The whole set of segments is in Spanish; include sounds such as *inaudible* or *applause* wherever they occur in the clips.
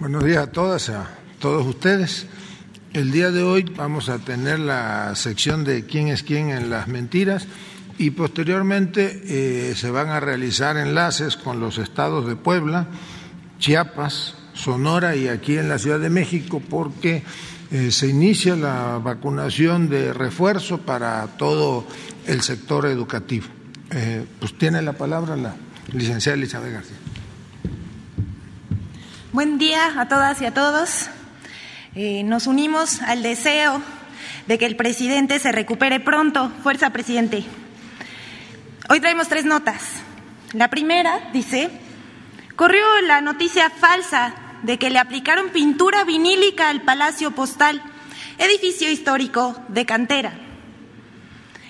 Buenos días a todas, a todos ustedes. El día de hoy vamos a tener la sección de quién es quién en las mentiras y posteriormente eh, se van a realizar enlaces con los estados de Puebla, Chiapas, Sonora y aquí en la Ciudad de México porque eh, se inicia la vacunación de refuerzo para todo el sector educativo. Eh, pues tiene la palabra la licenciada Elizabeth García. Buen día a todas y a todos. Eh, nos unimos al deseo de que el presidente se recupere pronto. Fuerza, presidente. Hoy traemos tres notas. La primera dice, corrió la noticia falsa de que le aplicaron pintura vinílica al Palacio Postal, edificio histórico de cantera.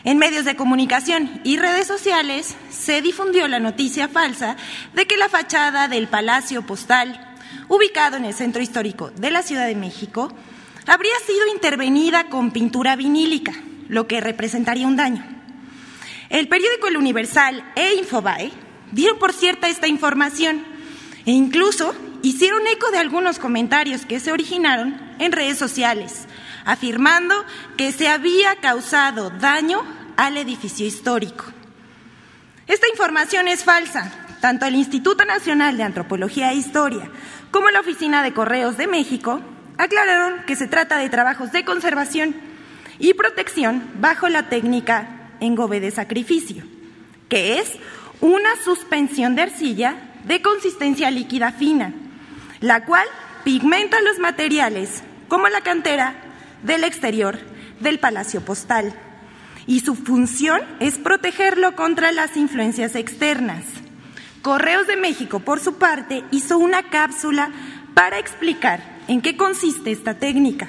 En medios de comunicación y redes sociales se difundió la noticia falsa de que la fachada del Palacio Postal ubicado en el centro histórico de la Ciudad de México, habría sido intervenida con pintura vinílica, lo que representaría un daño. El periódico El Universal e Infobae dieron por cierta esta información e incluso hicieron eco de algunos comentarios que se originaron en redes sociales, afirmando que se había causado daño al edificio histórico. Esta información es falsa. Tanto el Instituto Nacional de Antropología e Historia como la Oficina de Correos de México, aclararon que se trata de trabajos de conservación y protección bajo la técnica engobe de sacrificio, que es una suspensión de arcilla de consistencia líquida fina, la cual pigmenta los materiales como la cantera del exterior del palacio postal. Y su función es protegerlo contra las influencias externas. Correos de México, por su parte, hizo una cápsula para explicar en qué consiste esta técnica,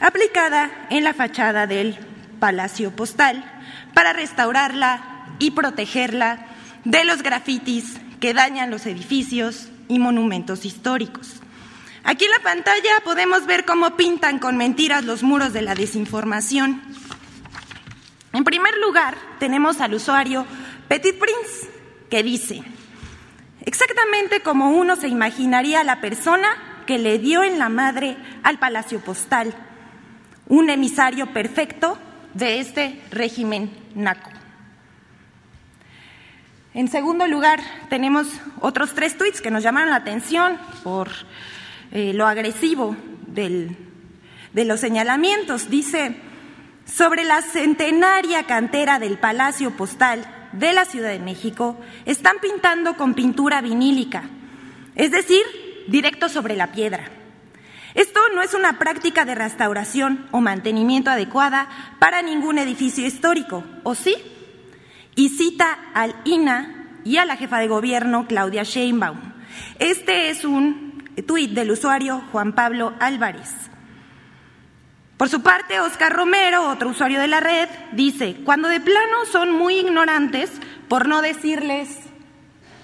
aplicada en la fachada del Palacio Postal para restaurarla y protegerla de los grafitis que dañan los edificios y monumentos históricos. Aquí en la pantalla podemos ver cómo pintan con mentiras los muros de la desinformación. En primer lugar, tenemos al usuario Petit Prince, que dice, exactamente como uno se imaginaría a la persona que le dio en la madre al Palacio Postal, un emisario perfecto de este régimen naco. En segundo lugar, tenemos otros tres tuits que nos llamaron la atención por eh, lo agresivo de los señalamientos. Dice, sobre la centenaria cantera del Palacio Postal, de la Ciudad de México están pintando con pintura vinílica, es decir, directo sobre la piedra. Esto no es una práctica de restauración o mantenimiento adecuada para ningún edificio histórico, ¿o sí? Y cita al INA y a la jefa de gobierno, Claudia Sheinbaum. Este es un tuit del usuario Juan Pablo Álvarez. Por su parte, Oscar Romero, otro usuario de la red, dice, cuando de plano son muy ignorantes, por no decirles,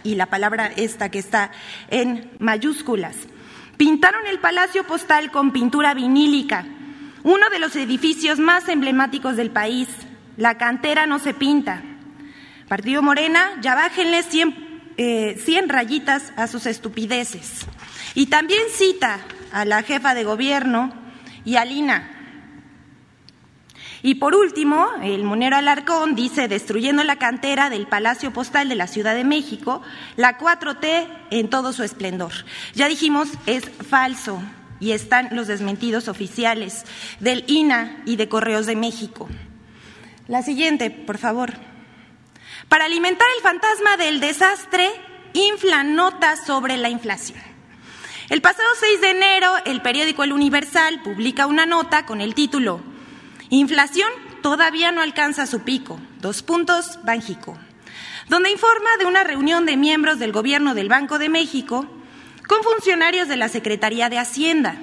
y la palabra esta que está en mayúsculas, pintaron el Palacio Postal con pintura vinílica, uno de los edificios más emblemáticos del país. La cantera no se pinta. Partido Morena, ya bájenle 100, eh, 100 rayitas a sus estupideces. Y también cita a la jefa de gobierno y a Lina, y por último, el monero Alarcón dice, destruyendo la cantera del Palacio Postal de la Ciudad de México, la 4T en todo su esplendor. Ya dijimos, es falso y están los desmentidos oficiales del INA y de Correos de México. La siguiente, por favor. Para alimentar el fantasma del desastre, infla notas sobre la inflación. El pasado 6 de enero, el periódico El Universal publica una nota con el título Inflación todavía no alcanza su pico. Dos puntos, Banjico. Donde informa de una reunión de miembros del gobierno del Banco de México con funcionarios de la Secretaría de Hacienda.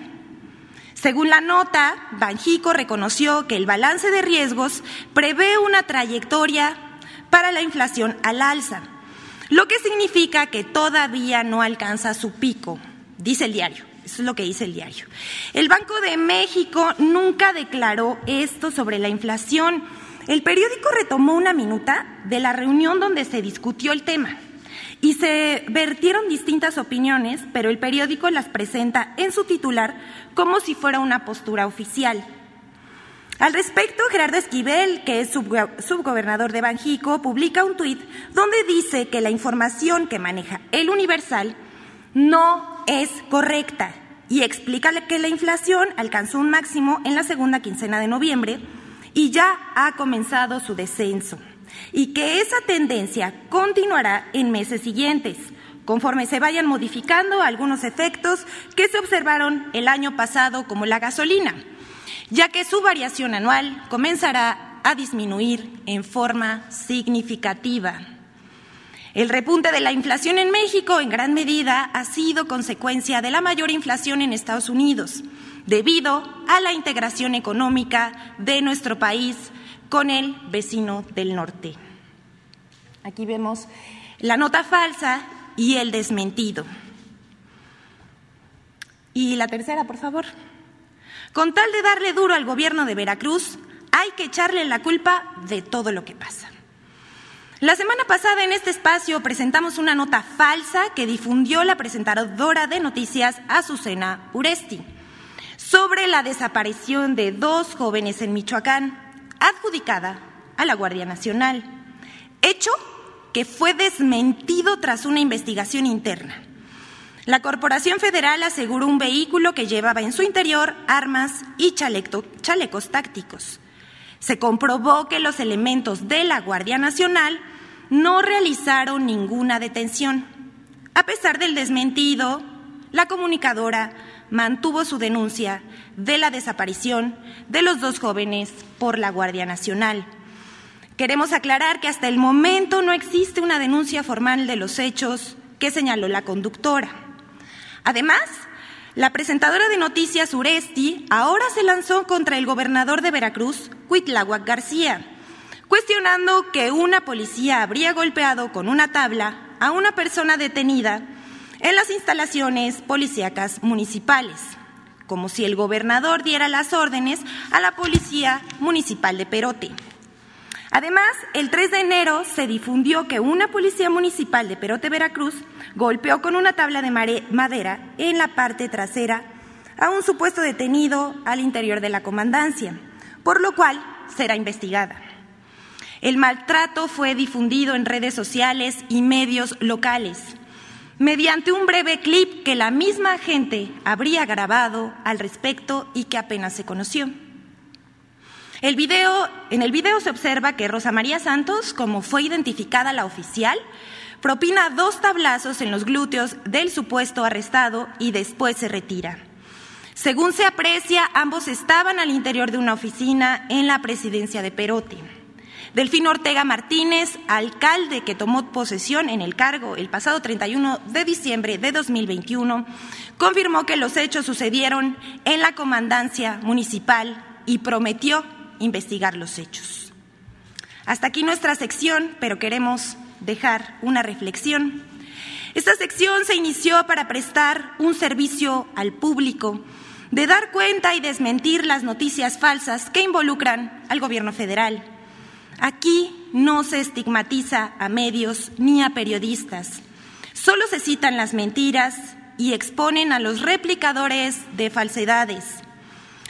Según la nota, Banjico reconoció que el balance de riesgos prevé una trayectoria para la inflación al alza, lo que significa que todavía no alcanza su pico, dice el diario. Eso es lo que dice el diario. El Banco de México nunca declaró esto sobre la inflación. El periódico retomó una minuta de la reunión donde se discutió el tema y se vertieron distintas opiniones, pero el periódico las presenta en su titular como si fuera una postura oficial. Al respecto, Gerardo Esquivel, que es subgobernador de Banjico, publica un tuit donde dice que la información que maneja el Universal no es correcta y explica que la inflación alcanzó un máximo en la segunda quincena de noviembre y ya ha comenzado su descenso y que esa tendencia continuará en meses siguientes, conforme se vayan modificando algunos efectos que se observaron el año pasado como la gasolina, ya que su variación anual comenzará a disminuir en forma significativa. El repunte de la inflación en México en gran medida ha sido consecuencia de la mayor inflación en Estados Unidos, debido a la integración económica de nuestro país con el vecino del norte. Aquí vemos la nota falsa y el desmentido. Y la tercera, por favor. Con tal de darle duro al gobierno de Veracruz, hay que echarle la culpa de todo lo que pasa. La semana pasada en este espacio presentamos una nota falsa que difundió la presentadora de noticias Azucena Uresti sobre la desaparición de dos jóvenes en Michoacán, adjudicada a la Guardia Nacional, hecho que fue desmentido tras una investigación interna. La Corporación Federal aseguró un vehículo que llevaba en su interior armas y chalecos tácticos se comprobó que los elementos de la Guardia Nacional no realizaron ninguna detención. A pesar del desmentido, la comunicadora mantuvo su denuncia de la desaparición de los dos jóvenes por la Guardia Nacional. Queremos aclarar que hasta el momento no existe una denuncia formal de los hechos que señaló la conductora. Además, la presentadora de noticias Uresti ahora se lanzó contra el gobernador de Veracruz, Cuitláhuac García, cuestionando que una policía habría golpeado con una tabla a una persona detenida en las instalaciones policíacas municipales, como si el gobernador diera las órdenes a la Policía Municipal de Perote. Además, el 3 de enero se difundió que una policía municipal de Perote, Veracruz, golpeó con una tabla de madera en la parte trasera a un supuesto detenido al interior de la comandancia, por lo cual será investigada. El maltrato fue difundido en redes sociales y medios locales, mediante un breve clip que la misma gente habría grabado al respecto y que apenas se conoció. En el video se observa que Rosa María Santos, como fue identificada la oficial, propina dos tablazos en los glúteos del supuesto arrestado y después se retira. Según se aprecia, ambos estaban al interior de una oficina en la presidencia de Perote. Delfín Ortega Martínez, alcalde que tomó posesión en el cargo el pasado 31 de diciembre de 2021, confirmó que los hechos sucedieron en la comandancia municipal y prometió investigar los hechos. Hasta aquí nuestra sección, pero queremos dejar una reflexión. Esta sección se inició para prestar un servicio al público, de dar cuenta y desmentir las noticias falsas que involucran al gobierno federal. Aquí no se estigmatiza a medios ni a periodistas, solo se citan las mentiras y exponen a los replicadores de falsedades.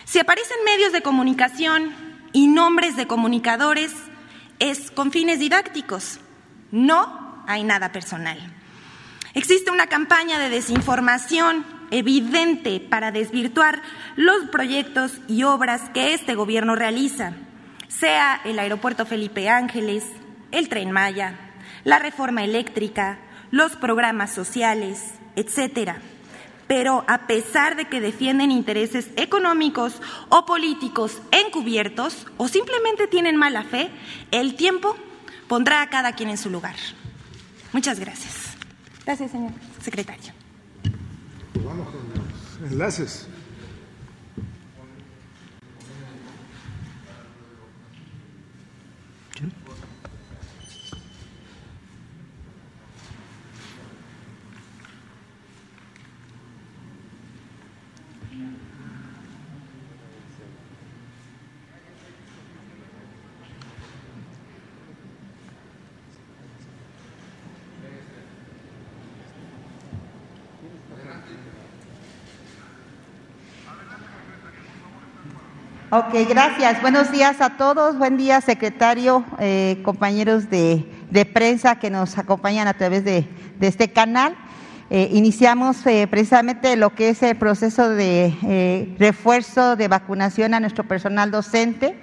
Si aparecen medios de comunicación y nombres de comunicadores, es con fines didácticos. No hay nada personal. Existe una campaña de desinformación evidente para desvirtuar los proyectos y obras que este gobierno realiza, sea el aeropuerto Felipe Ángeles, el tren Maya, la reforma eléctrica, los programas sociales, etcétera. Pero a pesar de que defienden intereses económicos o políticos encubiertos o simplemente tienen mala fe, el tiempo pondrá a cada quien en su lugar. Muchas gracias. Gracias, señor secretario. Pues vamos con los enlaces. Ok, gracias. Buenos días a todos. Buen día, secretario, eh, compañeros de, prensa que nos acompañan a través de, este canal. Eh, iniciamos eh, precisamente lo que es el proceso de refuerzo de vacunación a nuestro personal docente.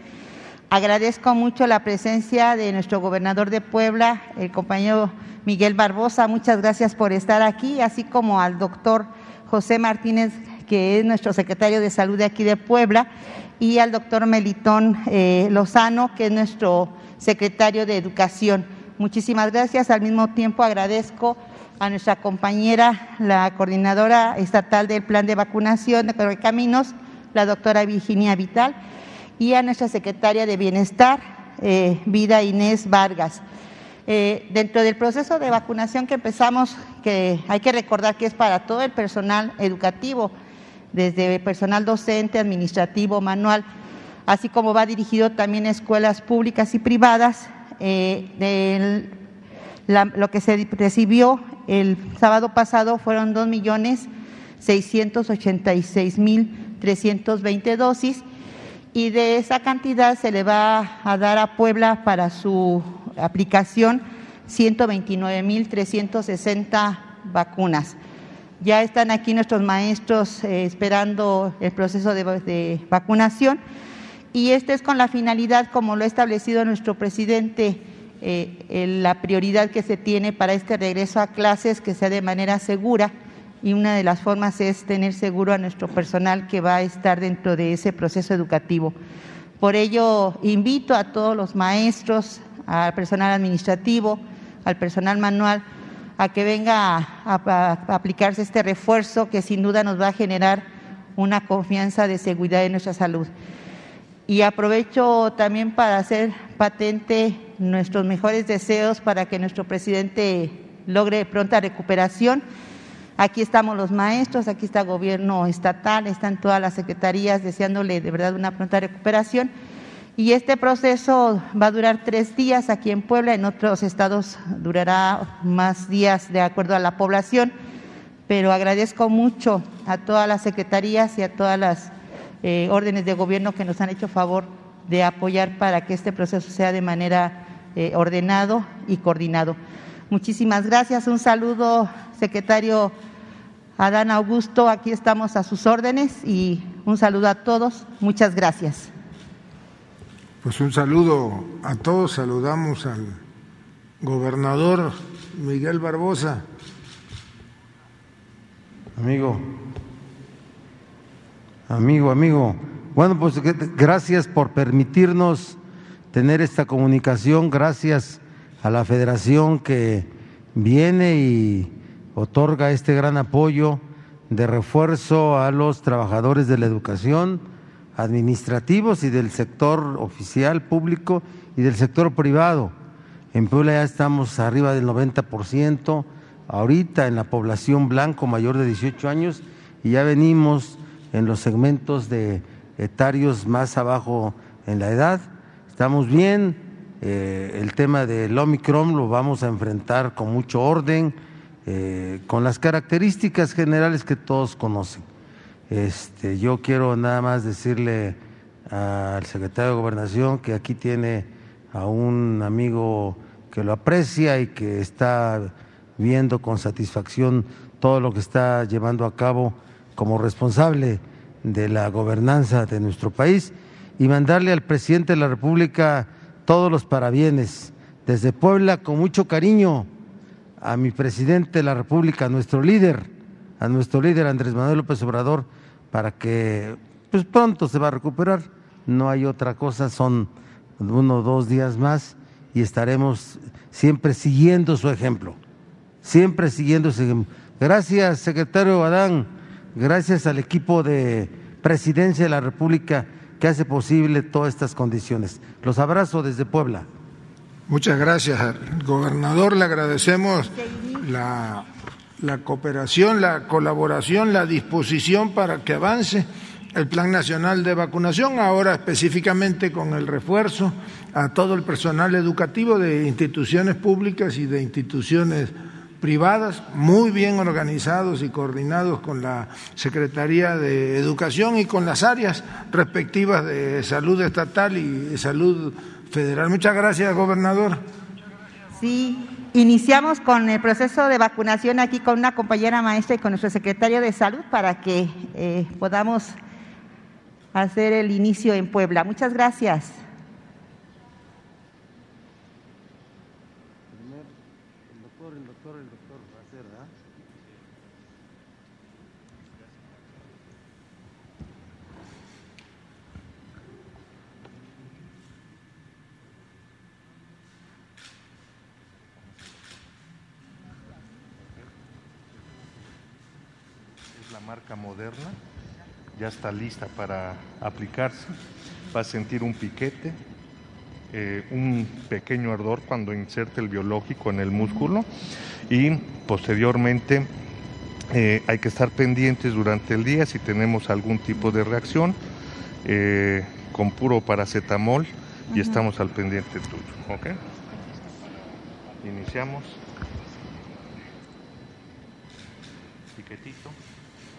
Agradezco mucho la presencia de nuestro gobernador de Puebla, el compañero Miguel Barbosa. Muchas gracias por estar aquí, así como al doctor José Martínez, que es nuestro secretario de Salud de aquí de Puebla y al doctor Melitón eh, Lozano, que es nuestro secretario de Educación. Muchísimas gracias. Al mismo tiempo agradezco a nuestra compañera, la coordinadora estatal del plan de vacunación de Caminos, la doctora Virginia Vital, y a nuestra secretaria de Bienestar, eh, Vida Inés Vargas. Eh, dentro del proceso de vacunación que empezamos, que hay que recordar que es para todo el personal educativo, desde personal docente, administrativo, manual, así como va dirigido también a escuelas públicas y privadas. Eh, lo que se recibió el sábado pasado fueron 2.686.320 dosis y de esa cantidad se le va a dar a Puebla para su aplicación 129.360 vacunas. Ya están aquí nuestros maestros eh, esperando el proceso de, vacunación y este es con la finalidad, como lo ha establecido nuestro presidente, eh, la prioridad que se tiene para este regreso a clases que sea de manera segura y una de las formas es tener seguro a nuestro personal que va a estar dentro de ese proceso educativo. Por ello, invito a todos los maestros, al personal administrativo, al personal manual, a que venga a, aplicarse este refuerzo que sin duda nos va a generar una confianza de seguridad en nuestra salud. Y aprovecho también para hacer patente nuestros mejores deseos para que nuestro presidente logre pronta recuperación. Aquí estamos los maestros, aquí está el gobierno estatal, están todas las secretarías deseándole de verdad una pronta recuperación y este proceso va a durar tres días aquí en Puebla, en otros estados durará más días de acuerdo a la población, pero agradezco mucho a todas las secretarías y a todas las eh, órdenes de gobierno que nos han hecho favor de apoyar para que este proceso sea de manera eh, ordenado y coordinado. Muchísimas gracias. Un saludo, secretario Adán Augusto. Aquí estamos a sus órdenes y un saludo a todos. Muchas gracias. Pues un saludo a todos, saludamos al gobernador Miguel Barbosa. Amigo, amigo, amigo. Bueno, pues gracias por permitirnos tener esta comunicación, gracias a la federación que viene y otorga este gran apoyo de refuerzo a los trabajadores de la educación administrativos y del sector oficial público y del sector privado. En Puebla ya estamos arriba del 90%, ahorita en la población blanco mayor de 18 años y ya venimos en los segmentos de etarios más abajo en la edad. Estamos bien, eh, el tema del Omicron lo vamos a enfrentar con mucho orden, eh, con las características generales que todos conocen. Este, yo quiero nada más decirle al secretario de Gobernación que aquí tiene a un amigo que lo aprecia y que está viendo con satisfacción todo lo que está llevando a cabo como responsable de la gobernanza de nuestro país y mandarle al presidente de la República todos los parabienes. Desde Puebla con mucho cariño a mi presidente de la República, a nuestro líder, a nuestro líder Andrés Manuel López Obrador para que pues pronto se va a recuperar. No hay otra cosa, son uno o dos días más y estaremos siempre siguiendo su ejemplo, siempre siguiendo su ejemplo. Gracias, secretario Adán, gracias al equipo de Presidencia de la República que hace posible todas estas condiciones. Los abrazo desde Puebla. Muchas gracias, gobernador. Le agradecemos la la cooperación, la colaboración, la disposición para que avance el Plan Nacional de Vacunación, ahora específicamente con el refuerzo a todo el personal educativo de instituciones públicas y de instituciones privadas, muy bien organizados y coordinados con la Secretaría de Educación y con las áreas respectivas de salud estatal y salud federal. Muchas gracias, gobernador. Sí, iniciamos con el proceso de vacunación aquí con una compañera maestra y con nuestro secretario de salud para que eh, podamos hacer el inicio en Puebla. Muchas gracias. Moderna, ya está lista para aplicarse, va a sentir un piquete, eh, un pequeño ardor cuando inserte el biológico en el músculo y posteriormente eh, hay que estar pendientes durante el día si tenemos algún tipo de reacción eh, con puro paracetamol y estamos al pendiente tuyo. ¿ok? Iniciamos. Piquetito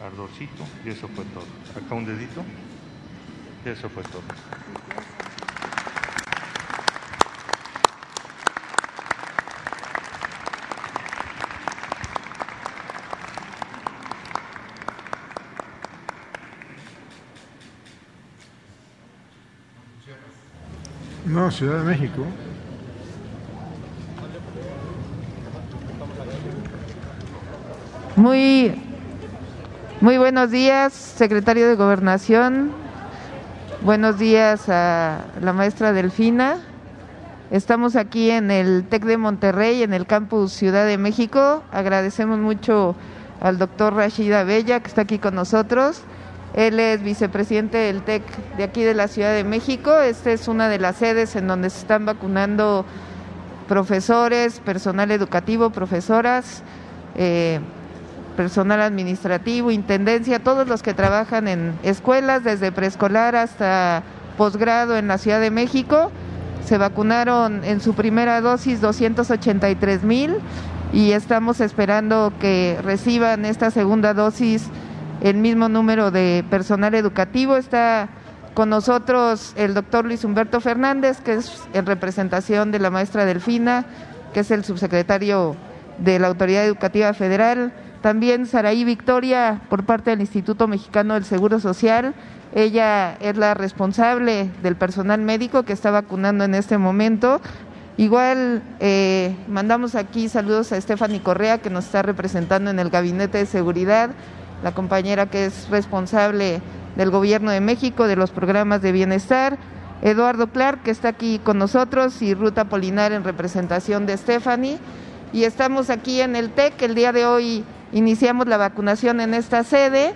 ardorcito y eso fue todo. Acá un dedito y eso fue todo. No, Ciudad de México. Muy muy buenos días, secretario de Gobernación. Buenos días a la maestra Delfina. Estamos aquí en el TEC de Monterrey, en el campus Ciudad de México. Agradecemos mucho al doctor Rashida Bella, que está aquí con nosotros. Él es vicepresidente del TEC de aquí de la Ciudad de México. Esta es una de las sedes en donde se están vacunando profesores, personal educativo, profesoras. Eh, personal administrativo, intendencia, todos los que trabajan en escuelas, desde preescolar hasta posgrado en la Ciudad de México. Se vacunaron en su primera dosis 283 mil y estamos esperando que reciban esta segunda dosis el mismo número de personal educativo. Está con nosotros el doctor Luis Humberto Fernández, que es en representación de la maestra Delfina, que es el subsecretario de la Autoridad Educativa Federal también Saraí Victoria por parte del Instituto Mexicano del Seguro Social. Ella es la responsable del personal médico que está vacunando en este momento. Igual eh, mandamos aquí saludos a Stephanie Correa que nos está representando en el Gabinete de Seguridad, la compañera que es responsable del Gobierno de México, de los programas de bienestar, Eduardo Clark que está aquí con nosotros y Ruta Polinar en representación de Stephanie. Y estamos aquí en el TEC el día de hoy Iniciamos la vacunación en esta sede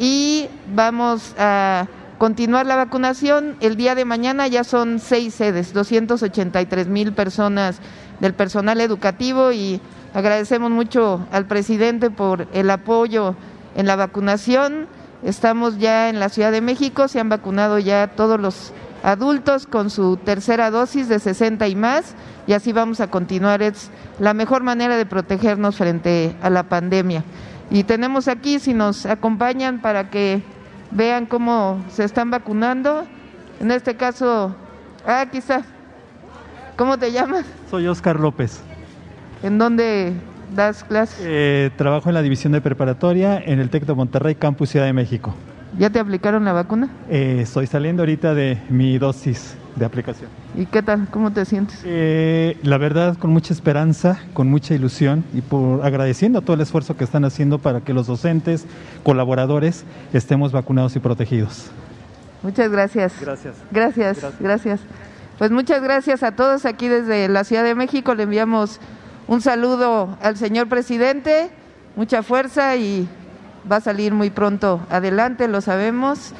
y vamos a continuar la vacunación. El día de mañana ya son seis sedes, 283 mil personas del personal educativo y agradecemos mucho al presidente por el apoyo en la vacunación. Estamos ya en la Ciudad de México, se han vacunado ya todos los adultos con su tercera dosis de 60 y más y así vamos a continuar. Es la mejor manera de protegernos frente a la pandemia. Y tenemos aquí, si nos acompañan, para que vean cómo se están vacunando. En este caso, ah, aquí está. ¿Cómo te llamas? Soy Oscar López. ¿En dónde das clases? Eh, trabajo en la división de preparatoria en el TEC de Monterrey, Campus Ciudad de México. ¿Ya te aplicaron la vacuna? Eh, estoy saliendo ahorita de mi dosis de aplicación. ¿Y qué tal? ¿Cómo te sientes? Eh, la verdad, con mucha esperanza, con mucha ilusión y por agradeciendo todo el esfuerzo que están haciendo para que los docentes, colaboradores, estemos vacunados y protegidos. Muchas gracias. Gracias. Gracias, gracias. gracias. Pues muchas gracias a todos aquí desde la Ciudad de México. Le enviamos un saludo al señor presidente, mucha fuerza y va a salir muy pronto adelante, lo sabemos.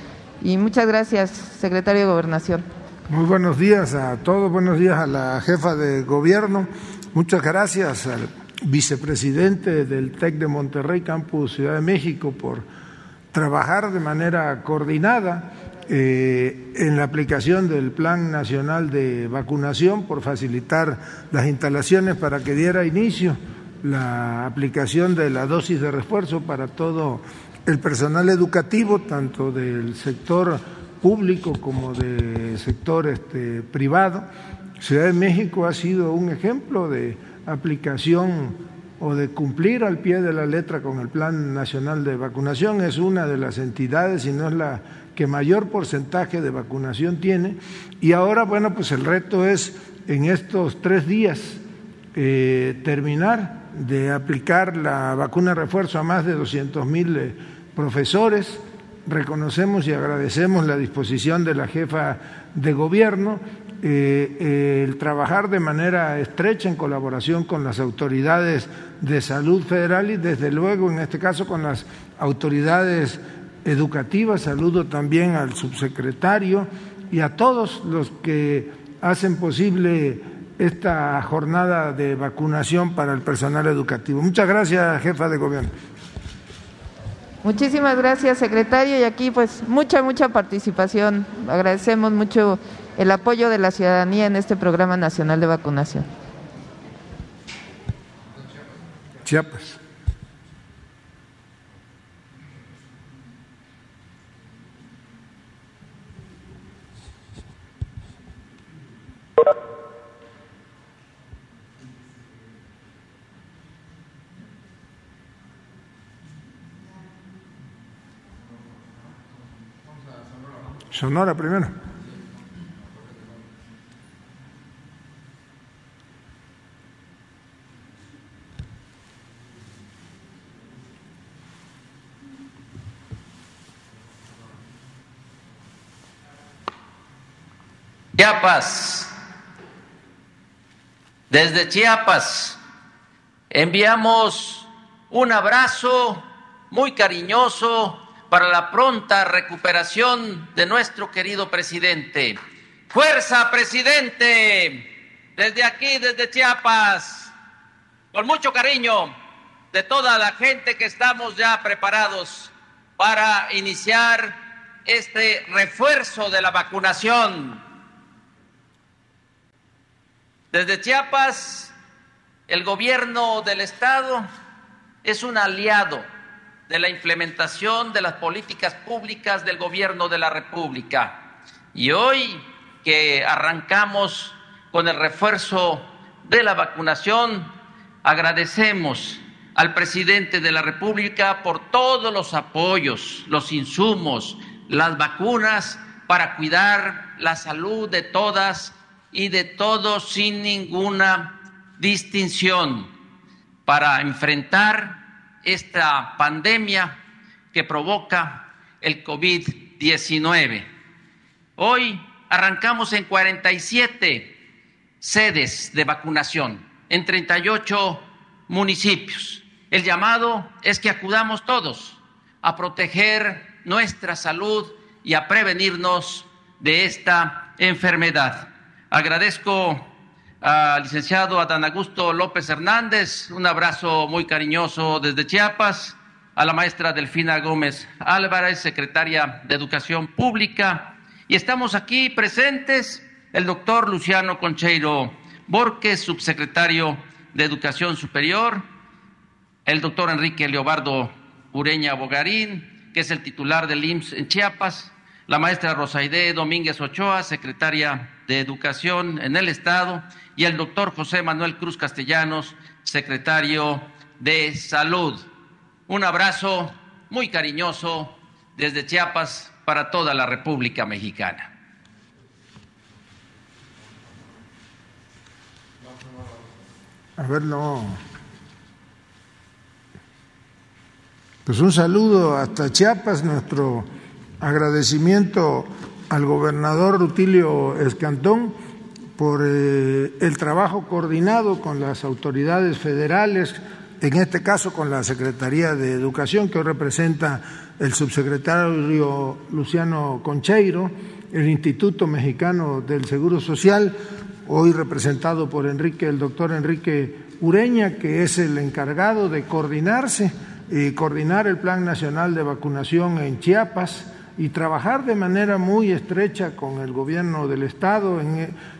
Y muchas gracias, secretario de Gobernación. Muy buenos días a todos, buenos días a la jefa de gobierno, muchas gracias al vicepresidente del TEC de Monterrey, Campus Ciudad de México, por trabajar de manera coordinada eh, en la aplicación del Plan Nacional de Vacunación, por facilitar las instalaciones para que diera inicio la aplicación de la dosis de refuerzo para todo el personal educativo, tanto del sector público como del sector este, privado. Ciudad de México ha sido un ejemplo de aplicación o de cumplir al pie de la letra con el Plan Nacional de Vacunación. Es una de las entidades, y no es la que mayor porcentaje de vacunación tiene. Y ahora, bueno, pues el reto es en estos tres días eh, terminar de aplicar la vacuna refuerzo a más de 200 mil eh, profesores. Reconocemos y agradecemos la disposición de la jefa de gobierno, eh, el trabajar de manera estrecha en colaboración con las autoridades de salud federal y desde luego en este caso con las autoridades educativas. Saludo también al subsecretario y a todos los que hacen posible esta jornada de vacunación para el personal educativo. Muchas gracias, jefa de gobierno. Muchísimas gracias, secretario. Y aquí, pues, mucha, mucha participación. Agradecemos mucho el apoyo de la ciudadanía en este programa nacional de vacunación. Chiapas. Sonora primero. Chiapas. Desde Chiapas enviamos un abrazo muy cariñoso para la pronta recuperación de nuestro querido presidente. Fuerza, presidente, desde aquí, desde Chiapas, con mucho cariño de toda la gente que estamos ya preparados para iniciar este refuerzo de la vacunación. Desde Chiapas, el gobierno del Estado es un aliado de la implementación de las políticas públicas del gobierno de la República. Y hoy que arrancamos con el refuerzo de la vacunación, agradecemos al presidente de la República por todos los apoyos, los insumos, las vacunas para cuidar la salud de todas y de todos sin ninguna distinción, para enfrentar esta pandemia que provoca el COVID-19. Hoy arrancamos en 47 sedes de vacunación en 38 municipios. El llamado es que acudamos todos a proteger nuestra salud y a prevenirnos de esta enfermedad. Agradezco al licenciado Adán Augusto López Hernández, un abrazo muy cariñoso desde Chiapas, a la maestra Delfina Gómez Álvarez, secretaria de Educación Pública, y estamos aquí presentes el doctor Luciano Concheiro Borges, subsecretario de Educación Superior, el doctor Enrique Leobardo Ureña Bogarín, que es el titular del IMSS en Chiapas, la maestra Rosaide Domínguez Ochoa, secretaria de Educación en el Estado, y el doctor José Manuel Cruz Castellanos, secretario de Salud. Un abrazo muy cariñoso desde Chiapas para toda la República Mexicana. A ver, no. Pues un saludo hasta Chiapas, nuestro agradecimiento al gobernador Rutilio Escantón por eh, el trabajo coordinado con las autoridades federales, en este caso con la Secretaría de Educación, que hoy representa el subsecretario Luciano Concheiro, el Instituto Mexicano del Seguro Social, hoy representado por Enrique, el doctor Enrique Ureña, que es el encargado de coordinarse y coordinar el Plan Nacional de Vacunación en Chiapas y trabajar de manera muy estrecha con el gobierno del Estado,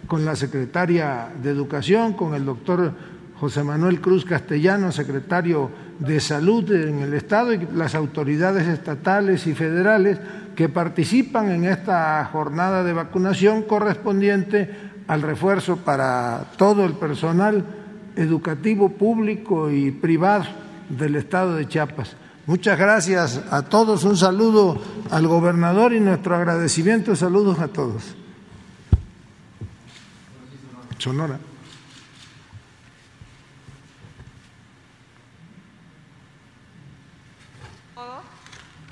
con la secretaria de Educación, con el doctor José Manuel Cruz Castellano, secretario de Salud en el Estado, y las autoridades estatales y federales que participan en esta jornada de vacunación correspondiente al refuerzo para todo el personal educativo público y privado del Estado de Chiapas. Muchas gracias a todos, un saludo al gobernador y nuestro agradecimiento, saludos a todos. Sonora.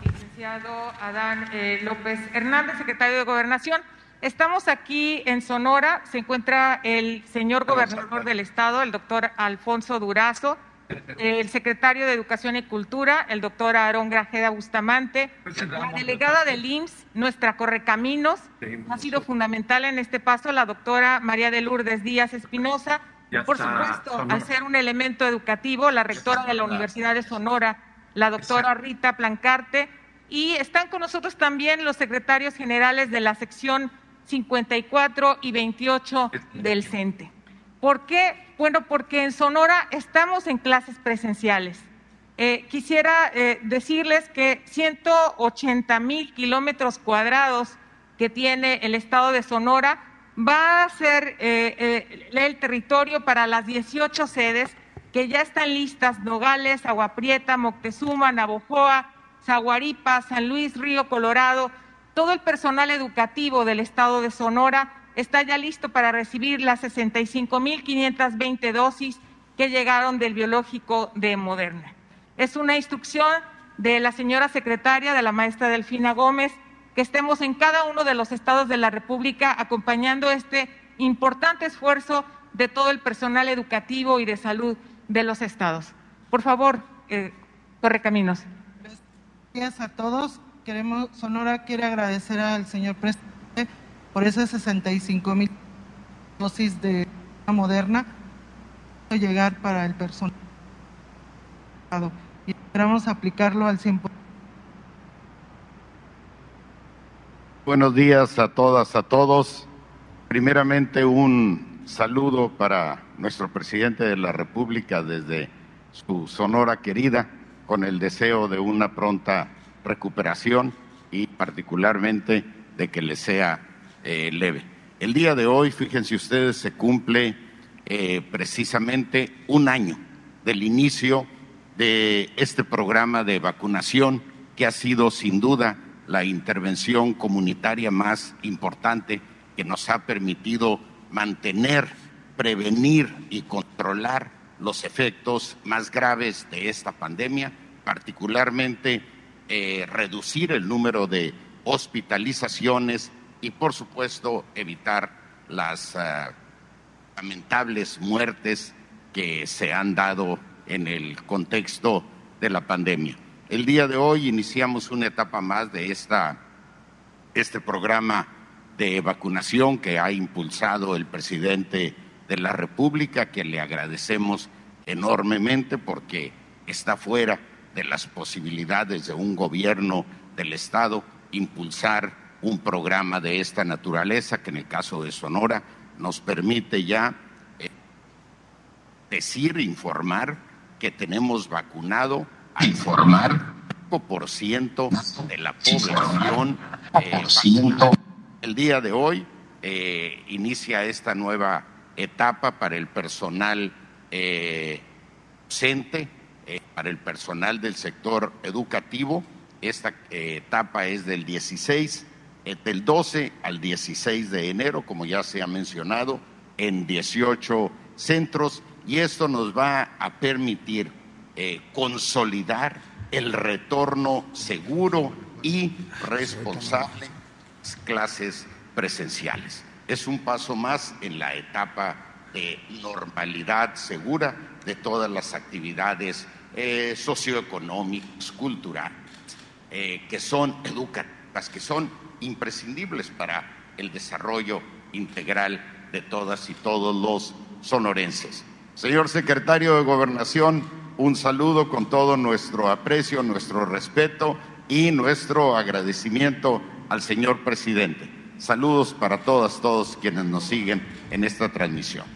Licenciado Adán eh, López Hernández, secretario de Gobernación. Estamos aquí en Sonora, se encuentra el señor gobernador del estado, el doctor Alfonso Durazo, el secretario de Educación y Cultura, el doctor Aarón Grajeda Bustamante, la delegada del IMSS, nuestra Correcaminos, ha sido fundamental en este paso, la doctora María de Lourdes Díaz Espinosa, por supuesto, al ser un elemento educativo, la rectora de la Universidad de Sonora, la doctora Rita Plancarte, y están con nosotros también los secretarios generales de la sección 54 y 28 del CENTE. ¿Por qué? Bueno, porque en Sonora estamos en clases presenciales. Eh, quisiera eh, decirles que 180 mil kilómetros cuadrados que tiene el estado de Sonora va a ser eh, el territorio para las 18 sedes que ya están listas, Nogales, Agua Prieta, Moctezuma, Navojoa, Zaguaripa, San Luis, Río Colorado, todo el personal educativo del estado de Sonora está ya listo para recibir las 65.520 dosis que llegaron del biológico de Moderna. Es una instrucción de la señora secretaria, de la maestra Delfina Gómez, que estemos en cada uno de los estados de la República acompañando este importante esfuerzo de todo el personal educativo y de salud de los estados. Por favor, eh, Correcaminos. Gracias a todos. Queremos, Sonora quiere agradecer al señor presidente por esas 65 mil dosis de moderna llegar para el personal y esperamos aplicarlo al 100%. Buenos días a todas, a todos. Primeramente un saludo para nuestro presidente de la República desde su Sonora querida, con el deseo de una pronta recuperación y particularmente de que le sea eh, leve. El día de hoy, fíjense ustedes, se cumple eh, precisamente un año del inicio de este programa de vacunación que ha sido sin duda la intervención comunitaria más importante que nos ha permitido mantener, prevenir y controlar los efectos más graves de esta pandemia, particularmente eh, reducir el número de hospitalizaciones y, por supuesto, evitar las ah, lamentables muertes que se han dado en el contexto de la pandemia. El día de hoy iniciamos una etapa más de esta, este programa de vacunación que ha impulsado el presidente de la República, que le agradecemos enormemente porque está fuera de las posibilidades de un gobierno del Estado impulsar un programa de esta naturaleza que en el caso de Sonora nos permite ya eh, decir, informar que tenemos vacunado a informar. por ciento de la población eh, El día de hoy eh, inicia esta nueva etapa para el personal docente, para el personal del sector educativo. Esta etapa es del 16 eh, del 12 al 16 de enero, como ya se ha mencionado, en 18 centros y esto nos va a permitir eh, consolidar el retorno seguro y responsable de las clases presenciales. Es un paso más en la etapa de normalidad segura de todas las actividades eh, socioeconómicas, culturales, que son educativas, que son imprescindibles para el desarrollo integral de todas y todos los sonorenses. Señor secretario de Gobernación, un saludo con todo nuestro aprecio, nuestro respeto y nuestro agradecimiento al señor presidente. Saludos para todas, todos quienes nos siguen en esta transmisión.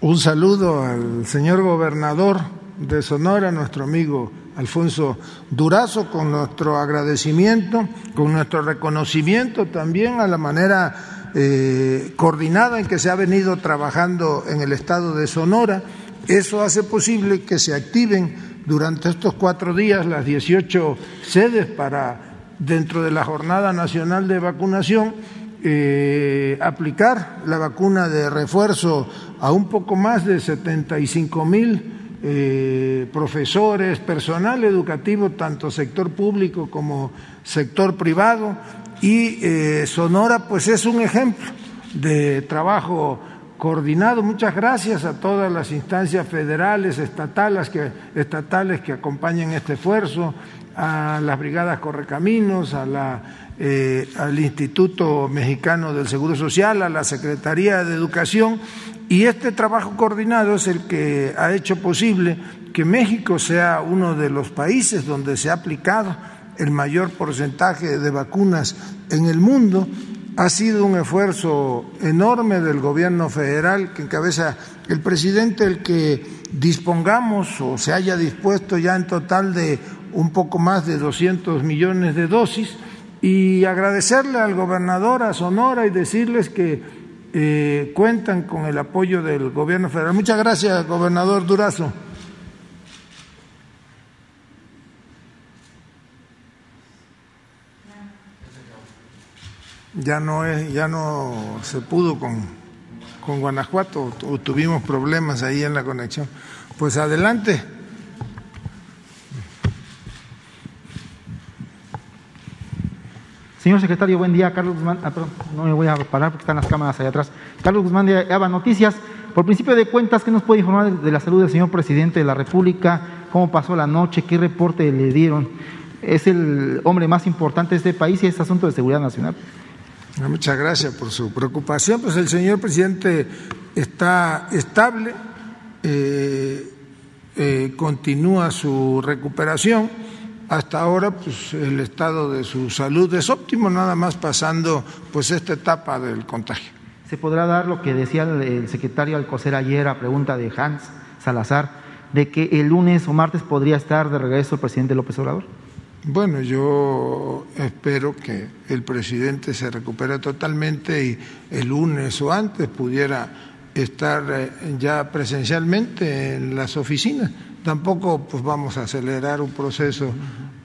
Un saludo al señor gobernador de Sonora, nuestro amigo Alfonso Durazo, con nuestro agradecimiento, con nuestro reconocimiento también a la manera eh, coordinada en que se ha venido trabajando en el estado de Sonora. Eso hace posible que se activen durante estos cuatro días las 18 sedes para, dentro de la Jornada Nacional de Vacunación, eh, aplicar la vacuna de refuerzo a un poco más de 75 mil eh, profesores, personal educativo, tanto sector público como sector privado, y eh, Sonora pues es un ejemplo de trabajo coordinado. Muchas gracias a todas las instancias federales, estatales que, estatales que acompañan este esfuerzo, a las brigadas Correcaminos, a la, eh, al Instituto Mexicano del Seguro Social, a la Secretaría de Educación y este trabajo coordinado es el que ha hecho posible que México sea uno de los países donde se ha aplicado el mayor porcentaje de vacunas en el mundo. Ha sido un esfuerzo enorme del gobierno federal que encabeza el presidente el que dispongamos o se haya dispuesto ya en total de un poco más de 200 millones de dosis y agradecerle al gobernador, a Sonora y decirles que eh, cuentan con el apoyo del gobierno federal. Muchas gracias, gobernador Durazo. Ya no es, ya no se pudo con, con Guanajuato, tuvimos problemas ahí en la conexión. Pues adelante. Señor secretario, buen día. Carlos Guzmán, ah, no me voy a parar porque están las cámaras allá atrás. Carlos Guzmán de ABA Noticias. Por principio de cuentas, ¿qué nos puede informar de la salud del señor presidente de la República? ¿Cómo pasó la noche? ¿Qué reporte le dieron? Es el hombre más importante de este país y es asunto de seguridad nacional. Muchas gracias por su preocupación. Pues el señor presidente está estable, eh, eh, continúa su recuperación hasta ahora pues el estado de su salud es óptimo, nada más pasando pues esta etapa del contagio. ¿Se podrá dar lo que decía el secretario Alcocer ayer a pregunta de Hans Salazar, de que el lunes o martes podría estar de regreso el presidente López Obrador? Bueno, yo espero que el presidente se recupere totalmente y el lunes o antes pudiera estar eh, ya presencialmente en las oficinas tampoco pues vamos a acelerar un proceso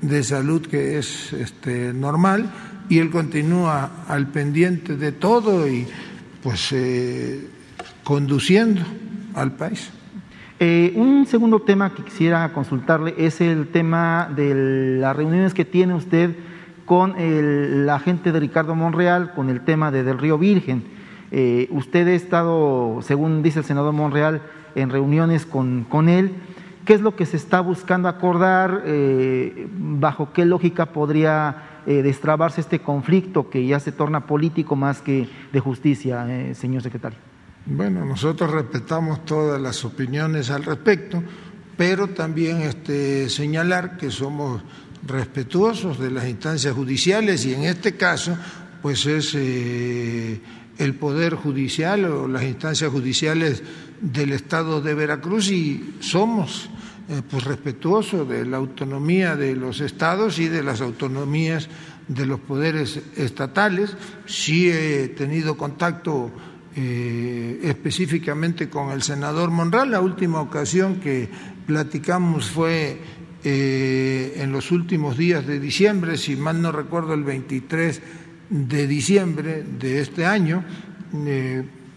de salud que es este, normal y él continúa al pendiente de todo y pues eh, conduciendo al país. Eh, un segundo tema que quisiera consultarle es el tema de las reuniones que tiene usted con la gente de Ricardo Monreal, con el tema de Del Río Virgen. Eh, usted ha estado, según dice el senador Monreal, en reuniones con, con él ¿Qué es lo que se está buscando acordar? Eh, ¿Bajo qué lógica podría eh, destrabarse este conflicto que ya se torna político más que de justicia, eh, señor secretario? Bueno, nosotros respetamos todas las opiniones al respecto, pero también este, señalar que somos respetuosos de las instancias judiciales y en este caso, pues es el Poder Judicial o las instancias judiciales del Estado de Veracruz y somos eh, pues respetuoso de la autonomía de los estados y de las autonomías de los poderes estatales. Sí he tenido contacto eh, específicamente con el senador Monral. La última ocasión que platicamos fue eh, en los últimos días de diciembre, si mal no recuerdo, el 23 de diciembre de este año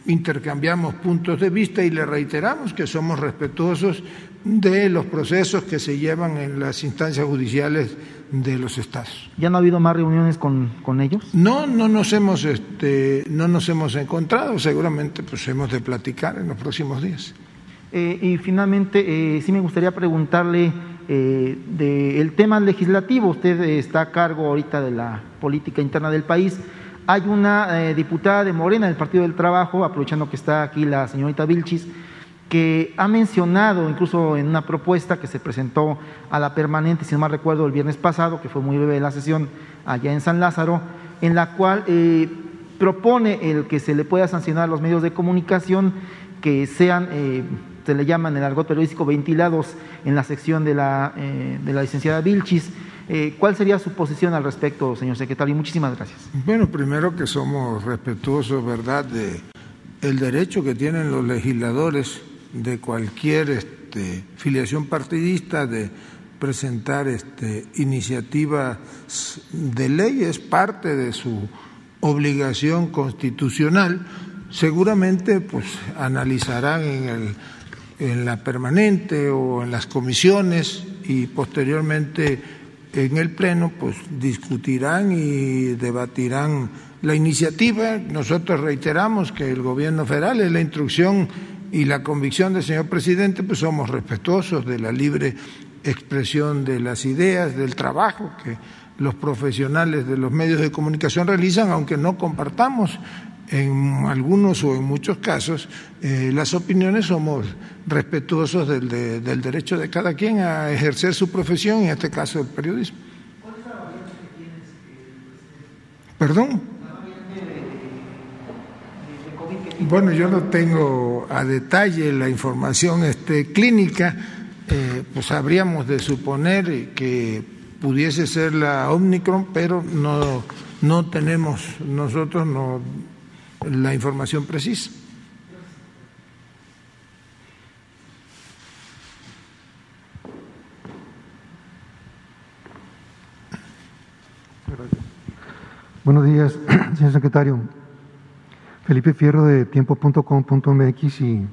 intercambiamos puntos de vista y le reiteramos que somos respetuosos de los procesos que se llevan en las instancias judiciales de los estados. ¿Ya no ha habido más reuniones con, ellos? No, no nos hemos este, no nos hemos encontrado, seguramente pues hemos de platicar en los próximos días. Eh, y finalmente, eh, sí me gustaría preguntarle eh, del tema legislativo. Usted está a cargo ahorita de la política interna del país. Hay una eh, diputada de Morena del Partido del Trabajo, aprovechando que está aquí la señorita Vilchis, que ha mencionado incluso en una propuesta que se presentó a la permanente, si no mal recuerdo, el viernes pasado, que fue muy breve la sesión allá en San Lázaro, en la cual eh, propone el que se le pueda sancionar a los medios de comunicación que sean, eh, se le llaman en el argot periodístico, ventilados en la sección de la, eh, de la licenciada Vilchis. Eh, ¿Cuál sería su posición al respecto, señor secretario? Muchísimas gracias. Bueno, primero que somos respetuosos, ¿verdad?, de el derecho que tienen los legisladores de cualquier este, filiación partidista de presentar este, iniciativas de ley, es parte de su obligación constitucional. Seguramente pues analizarán en, el, en la permanente o en las comisiones y posteriormente en el Pleno pues discutirán y debatirán la iniciativa. Nosotros reiteramos que el Gobierno federal es la instrucción y la convicción del señor presidente, pues somos respetuosos de la libre expresión de las ideas, del trabajo que los profesionales de los medios de comunicación realizan, aunque no compartamos en algunos o en muchos casos eh, las opiniones, somos respetuosos del, del derecho de cada quien a ejercer su profesión, en este caso el periodismo. ¿Perdón? Bueno, yo no tengo a detalle la información este, clínica, eh, pues habríamos de suponer que pudiese ser la Omicron, pero no, no tenemos nosotros no, la información precisa. Buenos días, *clears throat* señor secretario. Felipe Fierro de tiempo.com.mx y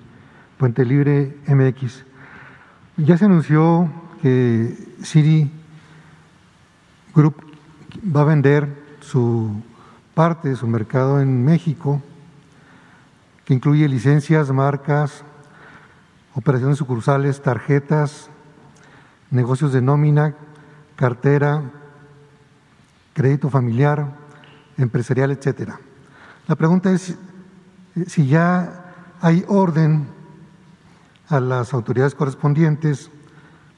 Puente Libre MX. Ya se anunció que City Group va a vender su parte de su mercado en México, que incluye licencias, marcas, operaciones sucursales, tarjetas, negocios de nómina, cartera, crédito familiar, empresarial, etcétera. La pregunta es si ya hay orden a las autoridades correspondientes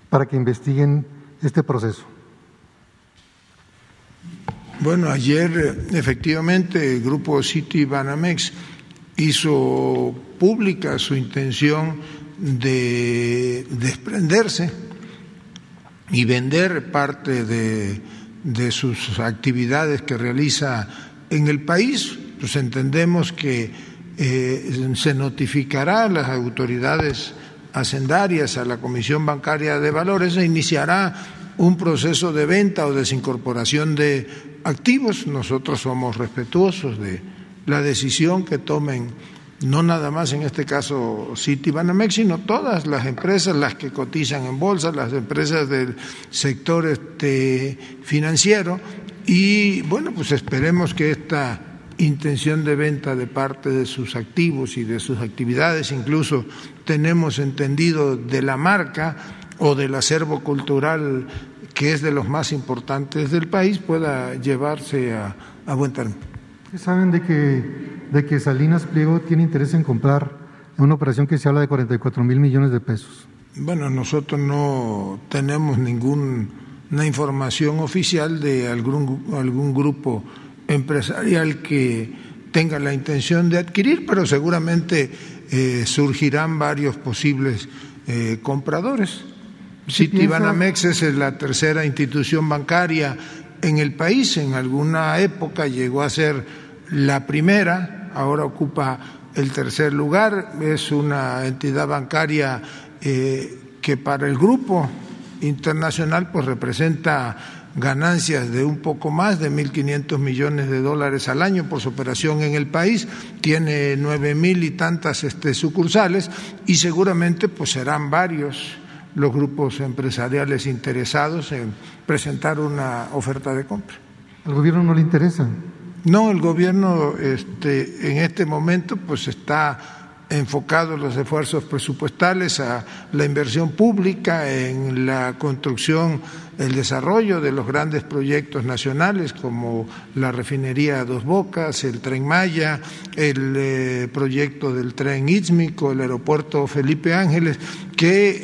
para que investiguen este proceso. Bueno, ayer efectivamente el grupo City Banamex hizo pública su intención de desprenderse y vender parte de, de sus actividades que realiza en el país. Pues entendemos que eh, se notificará a las autoridades hacendarias, a la Comisión Bancaria de Valores, e iniciará un proceso de venta o desincorporación de activos. Nosotros somos respetuosos de la decisión que tomen, no nada más en este caso Citibanamex, sino todas las empresas, las que cotizan en bolsa, las empresas del sector este, financiero. Y bueno, pues esperemos que esta intención de venta de parte de sus activos y de sus actividades, incluso tenemos entendido de la marca o del acervo cultural que es de los más importantes del país, pueda llevarse a, buen término. ¿Saben de que, de que Salinas Pliego tiene interés en comprar una operación que se habla de 44 mil millones de pesos? Bueno, nosotros no tenemos ninguna información oficial de algún, algún grupo empresarial que tenga la intención de adquirir, pero seguramente eh, surgirán varios posibles eh, compradores. Citibanamex es la tercera institución bancaria en el país, en alguna época llegó a ser la primera, ahora ocupa el tercer lugar, es una entidad bancaria eh, que para el grupo internacional pues representa ganancias de un poco más de 1.500 millones de dólares al año por su operación en el país, tiene nueve mil y tantas este, sucursales y seguramente pues serán varios los grupos empresariales interesados en presentar una oferta de compra. ¿Al gobierno no le interesa? No, el gobierno este, en este momento pues está enfocado los esfuerzos presupuestales a la inversión pública en la construcción el desarrollo de los grandes proyectos nacionales como la refinería Dos Bocas, el tren Maya, el eh, proyecto del tren Istmico, el aeropuerto Felipe Ángeles, que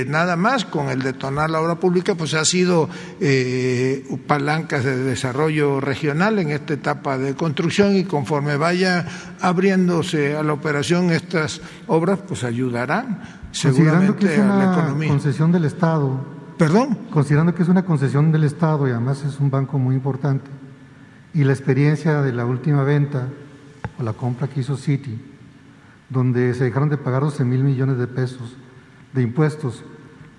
eh, nada más con el detonar la obra pública pues ha sido eh, palancas de desarrollo regional en esta etapa de construcción y conforme vaya abriéndose a la operación estas obras pues ayudarán que seguramente a la economía. concesión del Estado, ¿Perdón? considerando que es una concesión del Estado y además es un banco muy importante, y la experiencia de la última venta o la compra que hizo Citi, donde se dejaron de pagar 12 mil millones de pesos de impuestos,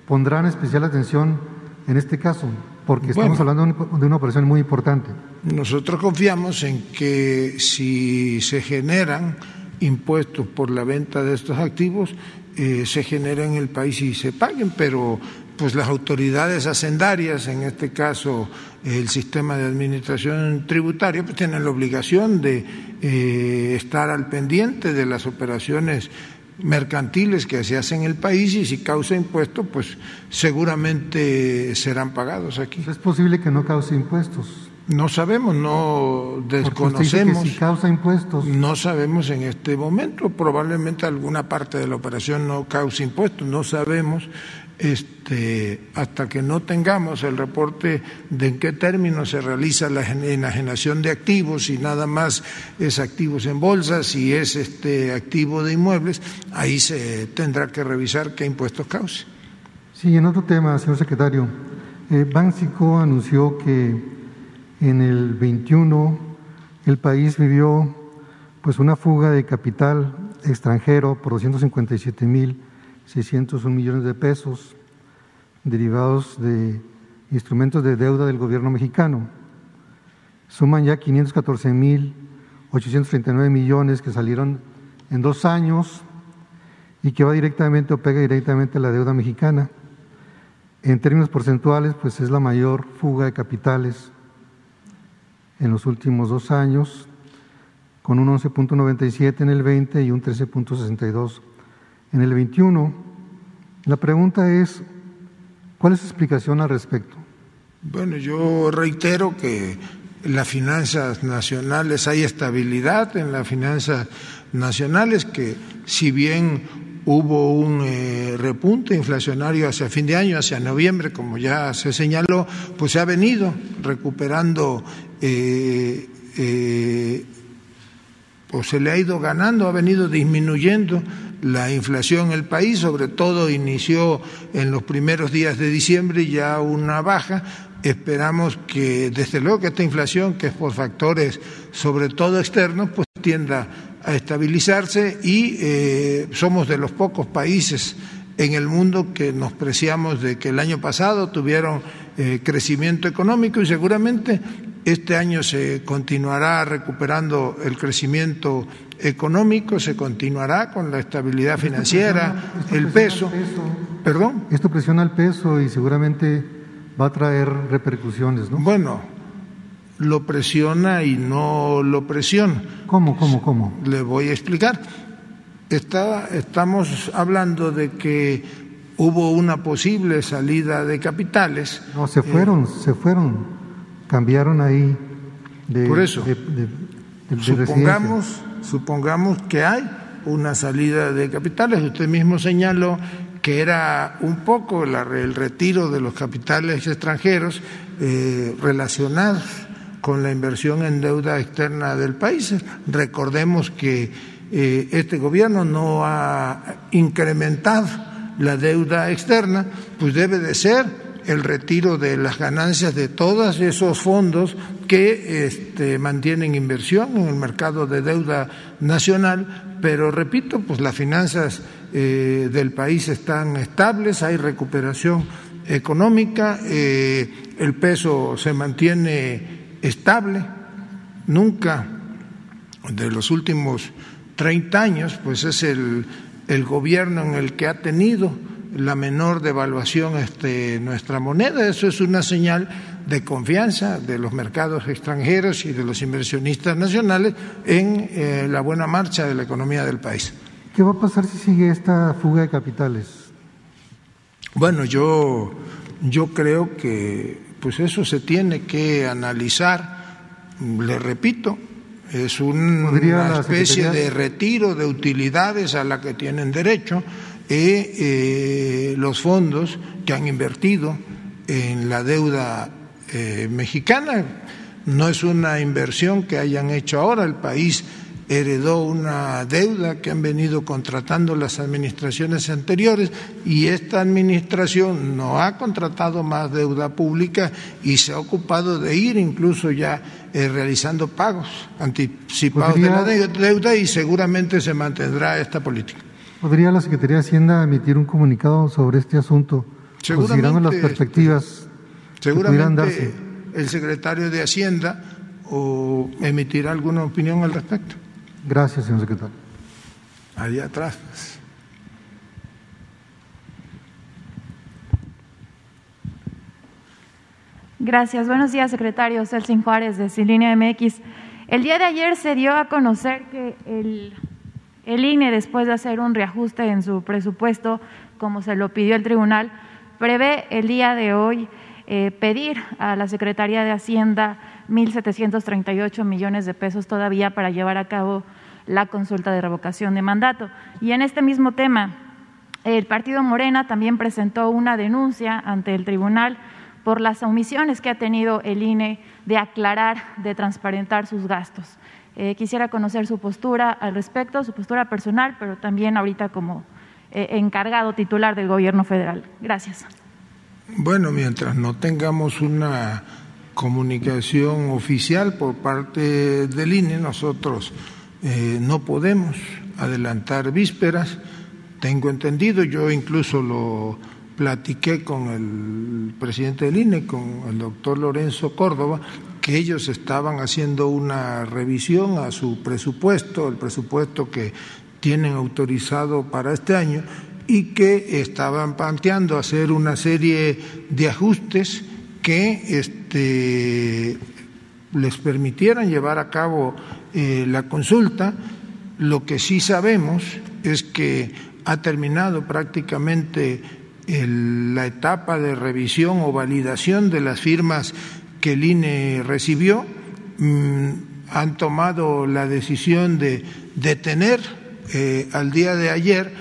pondrán especial atención en este caso, porque estamos Bueno. hablando de una operación muy importante. Nosotros confiamos en que si se generan impuestos por la venta de estos activos, eh, se generen en el país y se paguen, pero pues las autoridades hacendarias, en este caso el sistema de administración tributaria, pues tienen la obligación de eh, estar al pendiente de las operaciones mercantiles que se hacen en el país y si causa impuestos, pues seguramente serán pagados aquí. Es posible que no cause impuestos. No sabemos, no dice que desconocemos. si causa impuestos, No sabemos en este momento, probablemente alguna parte de la operación no cause impuestos, no sabemos este, hasta que no tengamos el reporte de en qué términos se realiza la enajenación de activos, si nada más es activos en bolsa, si es este activo de inmuebles, ahí se tendrá que revisar qué impuestos cause. Sí, en otro tema, señor secretario, eh, anunció que en el 21 el país vivió pues una fuga de capital extranjero por 257.601 millones de pesos derivados de instrumentos de deuda del gobierno mexicano. Suman ya 514.839 millones que salieron en dos años y que va directamente o pega directamente a la deuda mexicana. En términos porcentuales, pues es la mayor fuga de capitales en los últimos dos años, con un 11.97 en el 20 y un 13.62 en el 21. La pregunta es, ¿cuál es su explicación al respecto? Bueno, yo reitero que las finanzas nacionales hay estabilidad en las finanzas nacionales, que si bien hubo un eh, repunte inflacionario hacia fin de año, hacia noviembre, como ya se señaló, pues se ha venido recuperando, eh, eh, se le ha ido ganando, ha venido disminuyendo la inflación en el país, sobre todo inició en los primeros días de diciembre ya una baja. Esperamos que, desde luego, que esta inflación, que es por factores sobre todo externos, pues tienda a estabilizarse y eh, somos de los pocos países en el mundo que nos preciamos de que el año pasado tuvieron eh, crecimiento económico y seguramente este año se continuará recuperando el crecimiento económico, se continuará con la estabilidad financiera, el peso. ¿Perdón? Esto presiona el peso y seguramente va a traer repercusiones, ¿no? Bueno, lo presiona y no lo presiona. ¿Cómo, cómo, cómo? Le voy a explicar. Está, estamos hablando de que hubo una posible salida de capitales. No, se fueron, se fueron, cambiaron ahí de, Por eso. de, de- de- de residencia. Supongamos, supongamos que hay una salida de capitales. Usted mismo señaló que era un poco la- el retiro de los capitales extranjeros eh, relacionados con la inversión en deuda externa del país. Recordemos que eh, este gobierno no ha incrementado la deuda externa, pues debe de ser el retiro de las ganancias de todos esos fondos que este, mantienen inversión en el mercado de deuda nacional, pero repito, pues las finanzas eh, del país están estables, hay recuperación económica, eh, el peso se mantiene estable, nunca de los últimos 30 años, pues es el, el gobierno en el que ha tenido la menor devaluación este, nuestra moneda. Eso es una señal de confianza de los mercados extranjeros y de los inversionistas nacionales en eh, la buena marcha de la economía del país. ¿Qué va a pasar si sigue esta fuga de capitales? Bueno, yo yo creo que pues eso se tiene que analizar, le repito, es una especie de retiro de utilidades a la que tienen derecho eh, los fondos que han invertido en la deuda eh, mexicana. No es una inversión que hayan hecho ahora, el país heredó una deuda que han venido contratando las administraciones anteriores y esta administración no ha contratado más deuda pública y se ha ocupado de ir incluso ya eh, realizando pagos anticipados de la deuda y seguramente se mantendrá esta política. ¿Podría la Secretaría de Hacienda emitir un comunicado sobre este asunto, considerando las perspectivas seguramente el secretario de Hacienda o emitirá alguna opinión al respecto? Gracias, señor secretario. Allá atrás. Gracias. Buenos días, secretario. Celsin Juárez, de Cilínea MX. El día de ayer se dio a conocer que el, el INE, después de hacer un reajuste en su presupuesto, como se lo pidió el tribunal, prevé el día de hoy eh, pedir a la Secretaría de Hacienda 1.738 millones de pesos todavía para llevar a cabo la consulta de revocación de mandato. Y en este mismo tema, el partido Morena también presentó una denuncia ante el tribunal por las omisiones que ha tenido el INE de aclarar, de transparentar sus gastos. Eh, quisiera conocer su postura al respecto, su postura personal, pero también ahorita como eh, encargado titular del Gobierno federal. Gracias. Bueno, mientras no tengamos una comunicación oficial por parte del INE, nosotros eh, no podemos adelantar vísperas. Tengo entendido, yo incluso lo platiqué con el presidente del INE, con el doctor Lorenzo Córdoba, que ellos estaban haciendo una revisión a su presupuesto, el presupuesto que tienen autorizado para este año, y que estaban planteando hacer una serie de ajustes que este, les permitieran llevar a cabo eh, la consulta. Lo que sí sabemos es que ha terminado prácticamente la etapa de revisión o validación de las firmas que el INE recibió. Mm, han tomado la decisión de detener eh, al día de ayer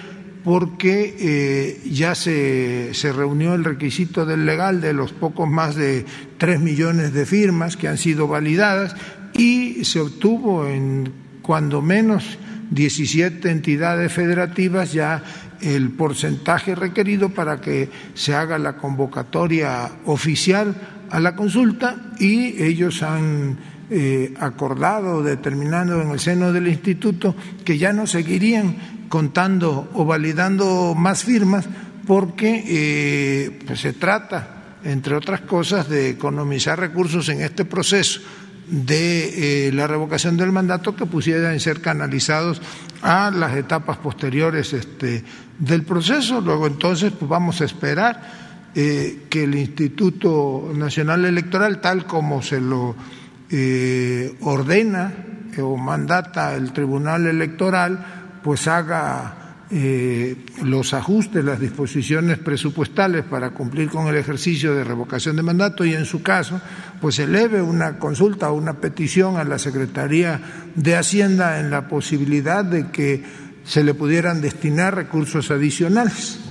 porque eh, ya se, se, reunió el requisito del legal de los pocos más de tres millones de firmas que han sido validadas y se obtuvo en cuando menos 17 entidades federativas ya el porcentaje requerido para que se haga la convocatoria oficial a la consulta y ellos han eh, acordado, determinado en el seno del instituto que ya no seguirían contando o validando más firmas porque eh, pues se trata, entre otras cosas, de economizar recursos en este proceso de eh, la revocación del mandato que pudieran ser canalizados a las etapas posteriores este, del proceso. Luego entonces pues vamos a esperar eh, que el Instituto Nacional Electoral, tal como se lo ordena o mandata el Tribunal Electoral, pues haga eh, los ajustes, las disposiciones presupuestales para cumplir con el ejercicio de revocación de mandato y en su caso, pues eleve una consulta o una petición a la Secretaría de Hacienda en la posibilidad de que se le pudieran destinar recursos adicionales.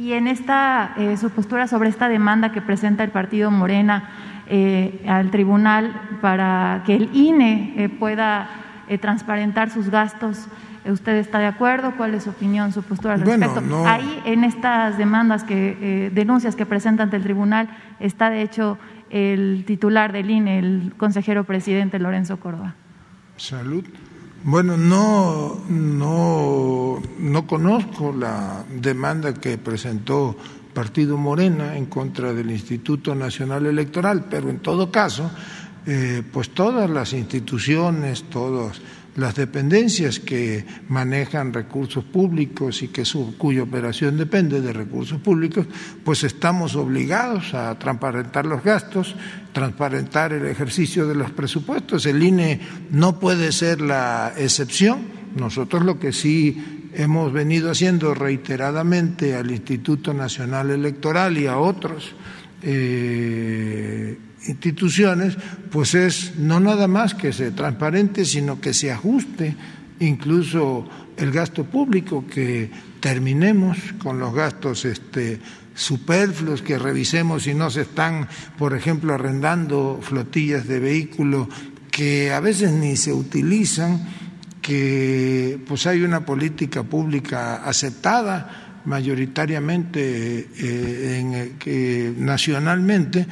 Y en esta, eh, su postura sobre esta demanda que presenta el partido Morena eh, al tribunal para que el INE pueda eh, transparentar sus gastos. ¿Usted está de acuerdo? ¿Cuál es su opinión, su postura al respecto? Ahí, en estas demandas, que denuncias que presenta ante el tribunal, está de hecho el titular del INE, el consejero presidente Lorenzo Córdoba. Salud. Bueno, no, no, no conozco la demanda que presentó Partido Morena en contra del Instituto Nacional Electoral, pero en todo caso eh, pues todas las instituciones, todas las dependencias que manejan recursos públicos y que su, cuya operación depende de recursos públicos, pues estamos obligados a transparentar los gastos, transparentar el ejercicio de los presupuestos. El INE no puede ser la excepción. Nosotros lo que sí hemos venido haciendo reiteradamente al Instituto Nacional Electoral y a otros eh, instituciones, pues es no nada más que se transparente, sino que se ajuste incluso el gasto público, que terminemos con los gastos este, superfluos, que revisemos si no se están, por ejemplo, arrendando flotillas de vehículos que a veces ni se utilizan, que pues hay una política pública aceptada mayoritariamente eh, que nacionalmente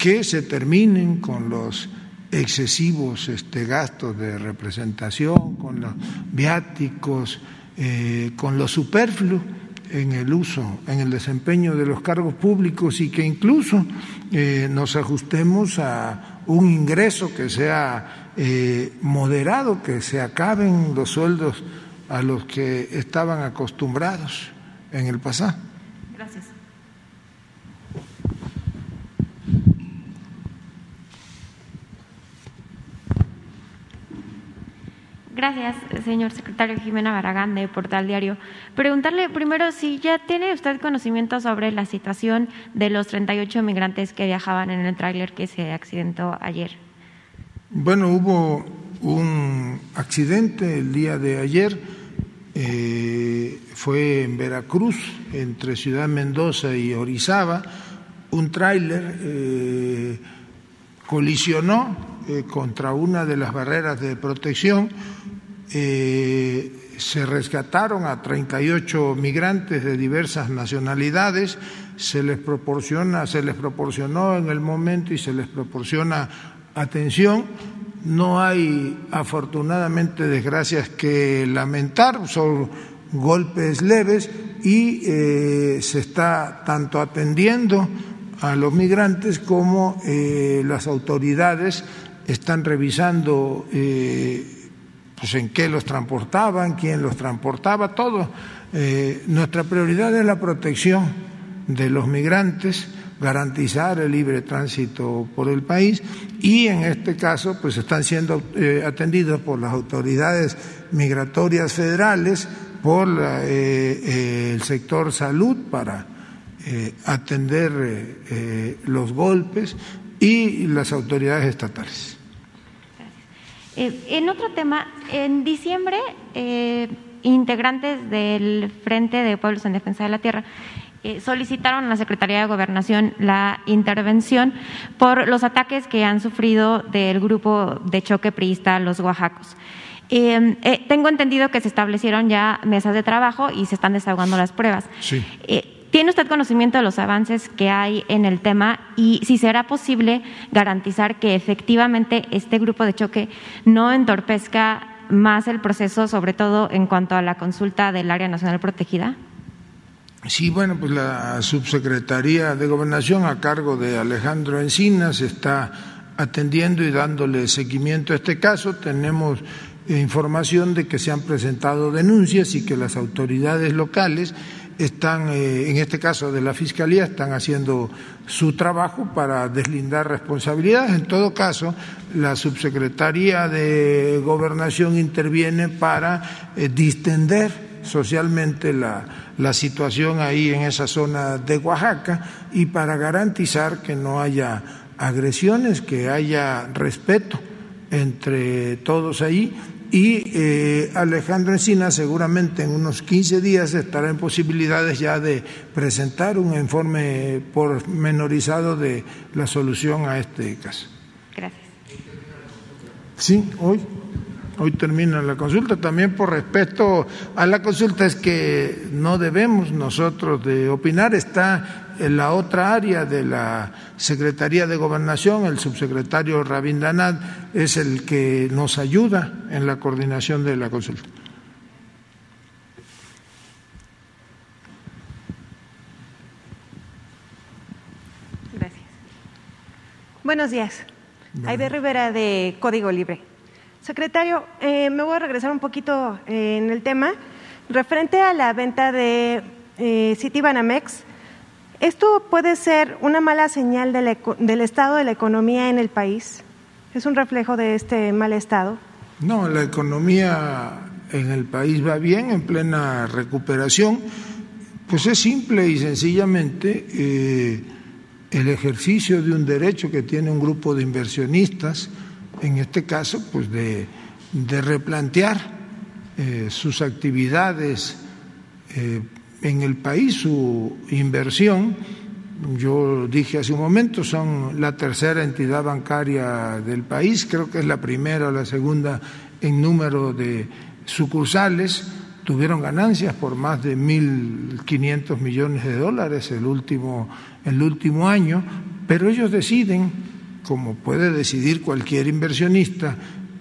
que se terminen con los excesivos este, gastos de representación, con los viáticos, eh, con lo superfluo en el uso, en el desempeño de los cargos públicos y que incluso eh, nos ajustemos a un ingreso que sea eh, moderado, que se acaben los sueldos a los que estaban acostumbrados en el pasado. Gracias. Gracias, señor secretario Jimena Baragán de Portal Diario. Preguntarle primero si ya tiene usted conocimiento sobre la situación de los 38 migrantes que viajaban en el tráiler que se accidentó ayer. Bueno, hubo un accidente el día de ayer, eh, fue en Veracruz, entre Ciudad Mendoza y Orizaba, un tráiler eh, colisionó eh, contra una de las barreras de protección eh, se rescataron a 38 migrantes de diversas nacionalidades, se les proporciona, se les proporcionó en el momento y se les proporciona atención. No hay afortunadamente desgracias que lamentar, son golpes leves y eh, se está tanto atendiendo a los migrantes como las autoridades están revisando pues en qué los transportaban, quién los transportaba, todo. Eh, nuestra prioridad es la protección de los migrantes, garantizar el libre tránsito por el país y en este caso pues están siendo eh, atendidos por las autoridades migratorias federales, por eh, el sector salud para atender los golpes y las autoridades estatales. Eh, en otro tema, en diciembre, eh, integrantes del Frente de Pueblos en Defensa de la Tierra eh, solicitaron a la Secretaría de Gobernación la intervención por los ataques que han sufrido del grupo de choque priista Los Oaxacos. tengo entendido que se establecieron ya mesas de trabajo y se están desahogando las pruebas. Sí. ¿Tiene usted conocimiento de los avances que hay en el tema y si será posible garantizar que efectivamente este grupo de choque no entorpezca más el proceso, sobre todo en cuanto a la consulta del área nacional protegida? Sí, bueno, pues la subsecretaría de Gobernación a cargo de Alejandro Encinas está atendiendo y dándole seguimiento a este caso. Tenemos información de que se han presentado denuncias y que las autoridades locales están, eh, en este caso de la Fiscalía, están haciendo su trabajo para deslindar responsabilidades. En todo caso, la Subsecretaría de Gobernación interviene para eh, distender socialmente la, la situación ahí en esa zona de Oaxaca y para garantizar que no haya agresiones, que haya respeto entre todos ahí y eh, Alejandro Encina seguramente en unos 15 días estará en posibilidades ya de presentar un informe pormenorizado de la solución a este caso. Gracias. Sí, hoy. Hoy termina la consulta. También por respeto a la consulta es que no debemos nosotros de opinar. Está en la otra área de la Secretaría de Gobernación, el subsecretario Rabindranath es el que nos ayuda en la coordinación de la consulta. Gracias. Buenos días. Aide Rivera de Código Libre. Secretario, eh, me voy a regresar un poquito eh, en el tema. Referente a la venta de eh, Citibanamex, ¿Esto puede ser una mala señal del estado de la economía en el país? ¿Es un reflejo de este mal estado? No, la economía en el país va bien, en plena recuperación, pues es simple y sencillamente eh, el ejercicio de un derecho que tiene un grupo de inversionistas, en este caso, pues de, replantear eh, sus actividades eh, en el país, su inversión. Yo dije hace un momento, son la tercera entidad bancaria del país, creo que es la primera o la segunda en número de sucursales, tuvieron ganancias por más de 1.500 millones de dólares el último, el último año, pero ellos deciden, como puede decidir cualquier inversionista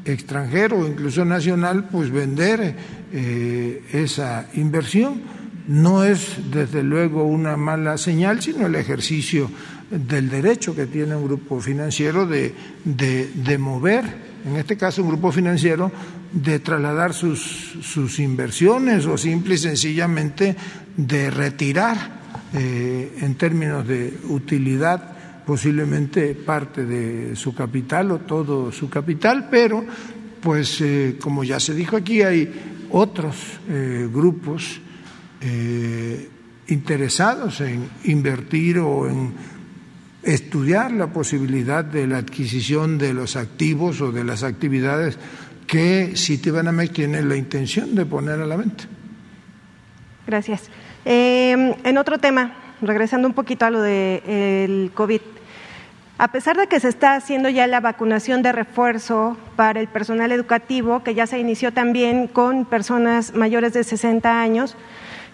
extranjero o incluso nacional, pues vender eh, esa inversión. No es desde luego una mala señal, sino el ejercicio del derecho que tiene un grupo financiero de, de, de mover en este caso un grupo financiero, de trasladar sus, sus inversiones o simple y sencillamente de retirar eh, en términos de utilidad posiblemente parte de su capital o todo su capital, pero pues eh, como ya se dijo aquí hay otros eh, grupos interesados en invertir o en estudiar la posibilidad de la adquisición de los activos o de las actividades que Citibanamex tiene la intención de poner a la venta. Gracias. Eh, en otro tema, regresando un poquito a lo del de, COVID, a pesar de que se está haciendo ya la vacunación de refuerzo para el personal educativo, que ya se inició también con personas mayores de 60 años,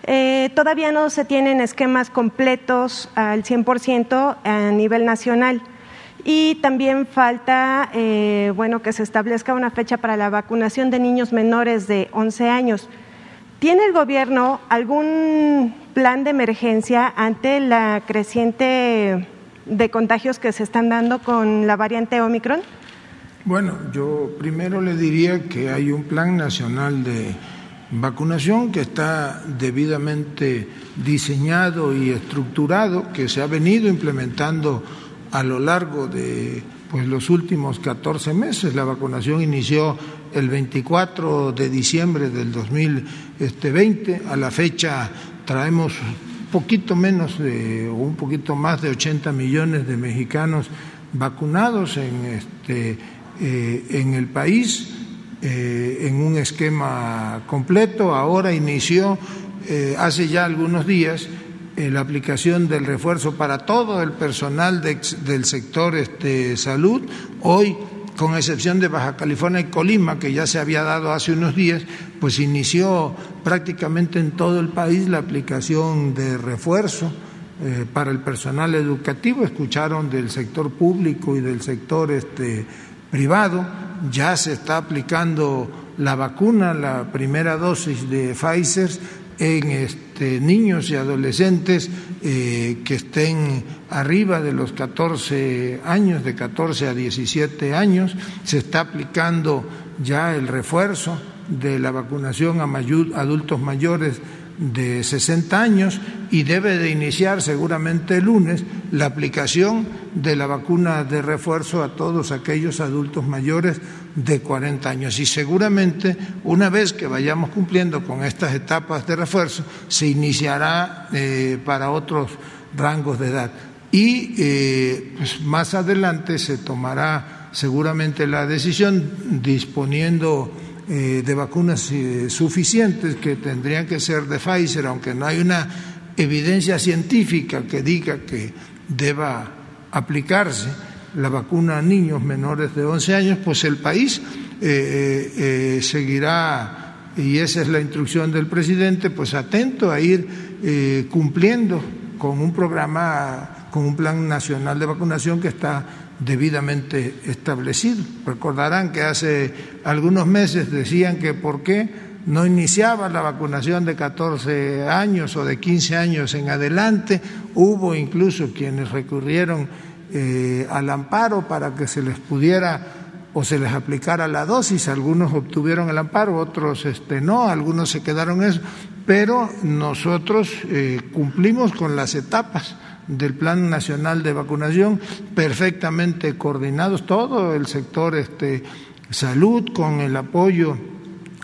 eh, todavía no se tienen esquemas completos al 100% a nivel nacional. Y también falta, eh, bueno, que se establezca una fecha para la vacunación de niños menores de 11 años. ¿Tiene el gobierno algún plan de emergencia ante la creciente de contagios que se están dando con la variante Omicron? Bueno, yo primero le diría que hay un plan nacional de vacunación que está debidamente diseñado y estructurado, que se ha venido implementando a lo largo de pues, los últimos 14 meses. La vacunación inició el 24 de diciembre del 2020. A la fecha traemos poquito menos de, o un poquito más de 80 millones de mexicanos vacunados en, este, eh, en el país eh, en un esquema completo. Ahora inició eh, hace ya algunos días eh, la aplicación del refuerzo para todo el personal del sector este, salud. Hoy, con excepción de Baja California y Colima, que ya se había dado hace unos días, pues inició prácticamente en todo el país la aplicación de refuerzo. para el personal educativo, escucharon del sector público y del sector este, privado, ya se está aplicando la vacuna, la primera dosis de Pfizer en este, niños y adolescentes eh, que estén arriba de los 14 años, de 14 a 17 años. Se está aplicando ya el refuerzo de la vacunación a adultos mayores de 60 años y debe de iniciar seguramente el lunes la aplicación de la vacuna de refuerzo a todos aquellos adultos mayores de 40 años. Y seguramente una vez que vayamos cumpliendo con estas etapas de refuerzo, se iniciará eh, para otros rangos de edad. Y eh, pues más adelante se tomará seguramente la decisión disponiendo eh, de vacunas eh, suficientes que tendrían que ser de Pfizer, aunque no hay una evidencia científica que diga que deba aplicarse la vacuna a niños menores de 11 años, pues el país eh, seguirá, y esa es la instrucción del presidente, pues atento a ir cumpliendo con un programa, con un plan nacional de vacunación que está debidamente establecido. Recordarán que hace algunos meses decían que por qué no iniciaba la vacunación de 14 años o de 15 años en adelante. Hubo incluso quienes recurrieron eh, al amparo para que se les pudiera o se les aplicara la dosis. Algunos obtuvieron el amparo, otros este, no, algunos se quedaron eso. Pero nosotros eh, cumplimos con las etapas del Plan Nacional de Vacunación, perfectamente coordinados, todo el sector este, salud con el apoyo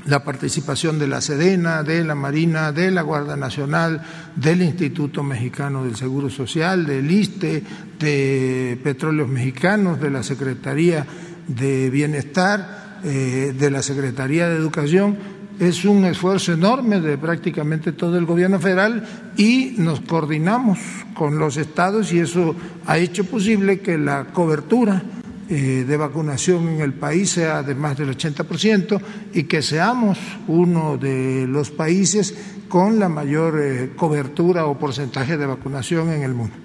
la participación de la Sedena, de la Marina, de la Guardia Nacional, del Instituto Mexicano del Seguro Social, del ISTE, de Petróleos Mexicanos, de la Secretaría de Bienestar, eh, de la Secretaría de Educación. Es un esfuerzo enorme de prácticamente todo el gobierno federal y nos coordinamos con los estados y eso ha hecho posible que la cobertura eh, de vacunación en el país sea de más del 80% y que seamos uno de los países con la mayor eh, cobertura o porcentaje de vacunación en el mundo.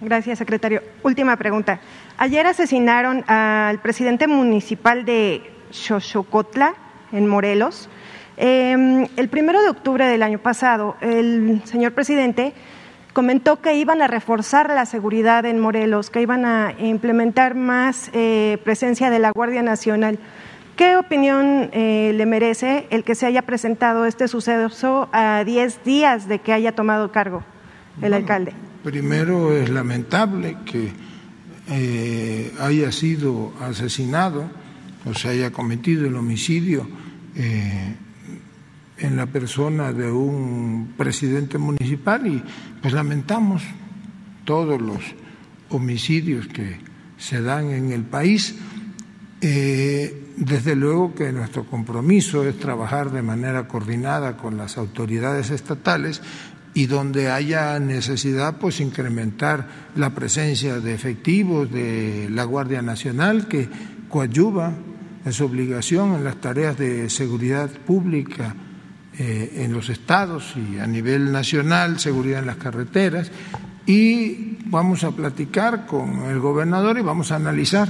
Gracias, secretario. Última pregunta. Ayer asesinaron al presidente municipal de Xochocotla, en Morelos. Em, el primero de octubre del año pasado, el señor presidente comentó que iban a reforzar la seguridad en Morelos, que iban a implementar más eh, presencia de la Guardia Nacional. ¿Qué opinión eh, le merece el que se haya presentado este suceso a 10 días de que haya tomado cargo el alcalde? Primero es lamentable que eh, haya sido asesinado o se haya cometido el homicidio en la persona de un presidente municipal y pues lamentamos todos los homicidios que se dan en el país. Eh, desde luego que nuestro compromiso es trabajar de manera coordinada con las autoridades estatales y donde haya necesidad, pues incrementar la presencia de efectivos de la Guardia Nacional que coadyuva, en su obligación en las tareas de seguridad pública eh, en los estados y a nivel nacional, seguridad en las carreteras, y vamos a platicar con el gobernador y vamos a analizar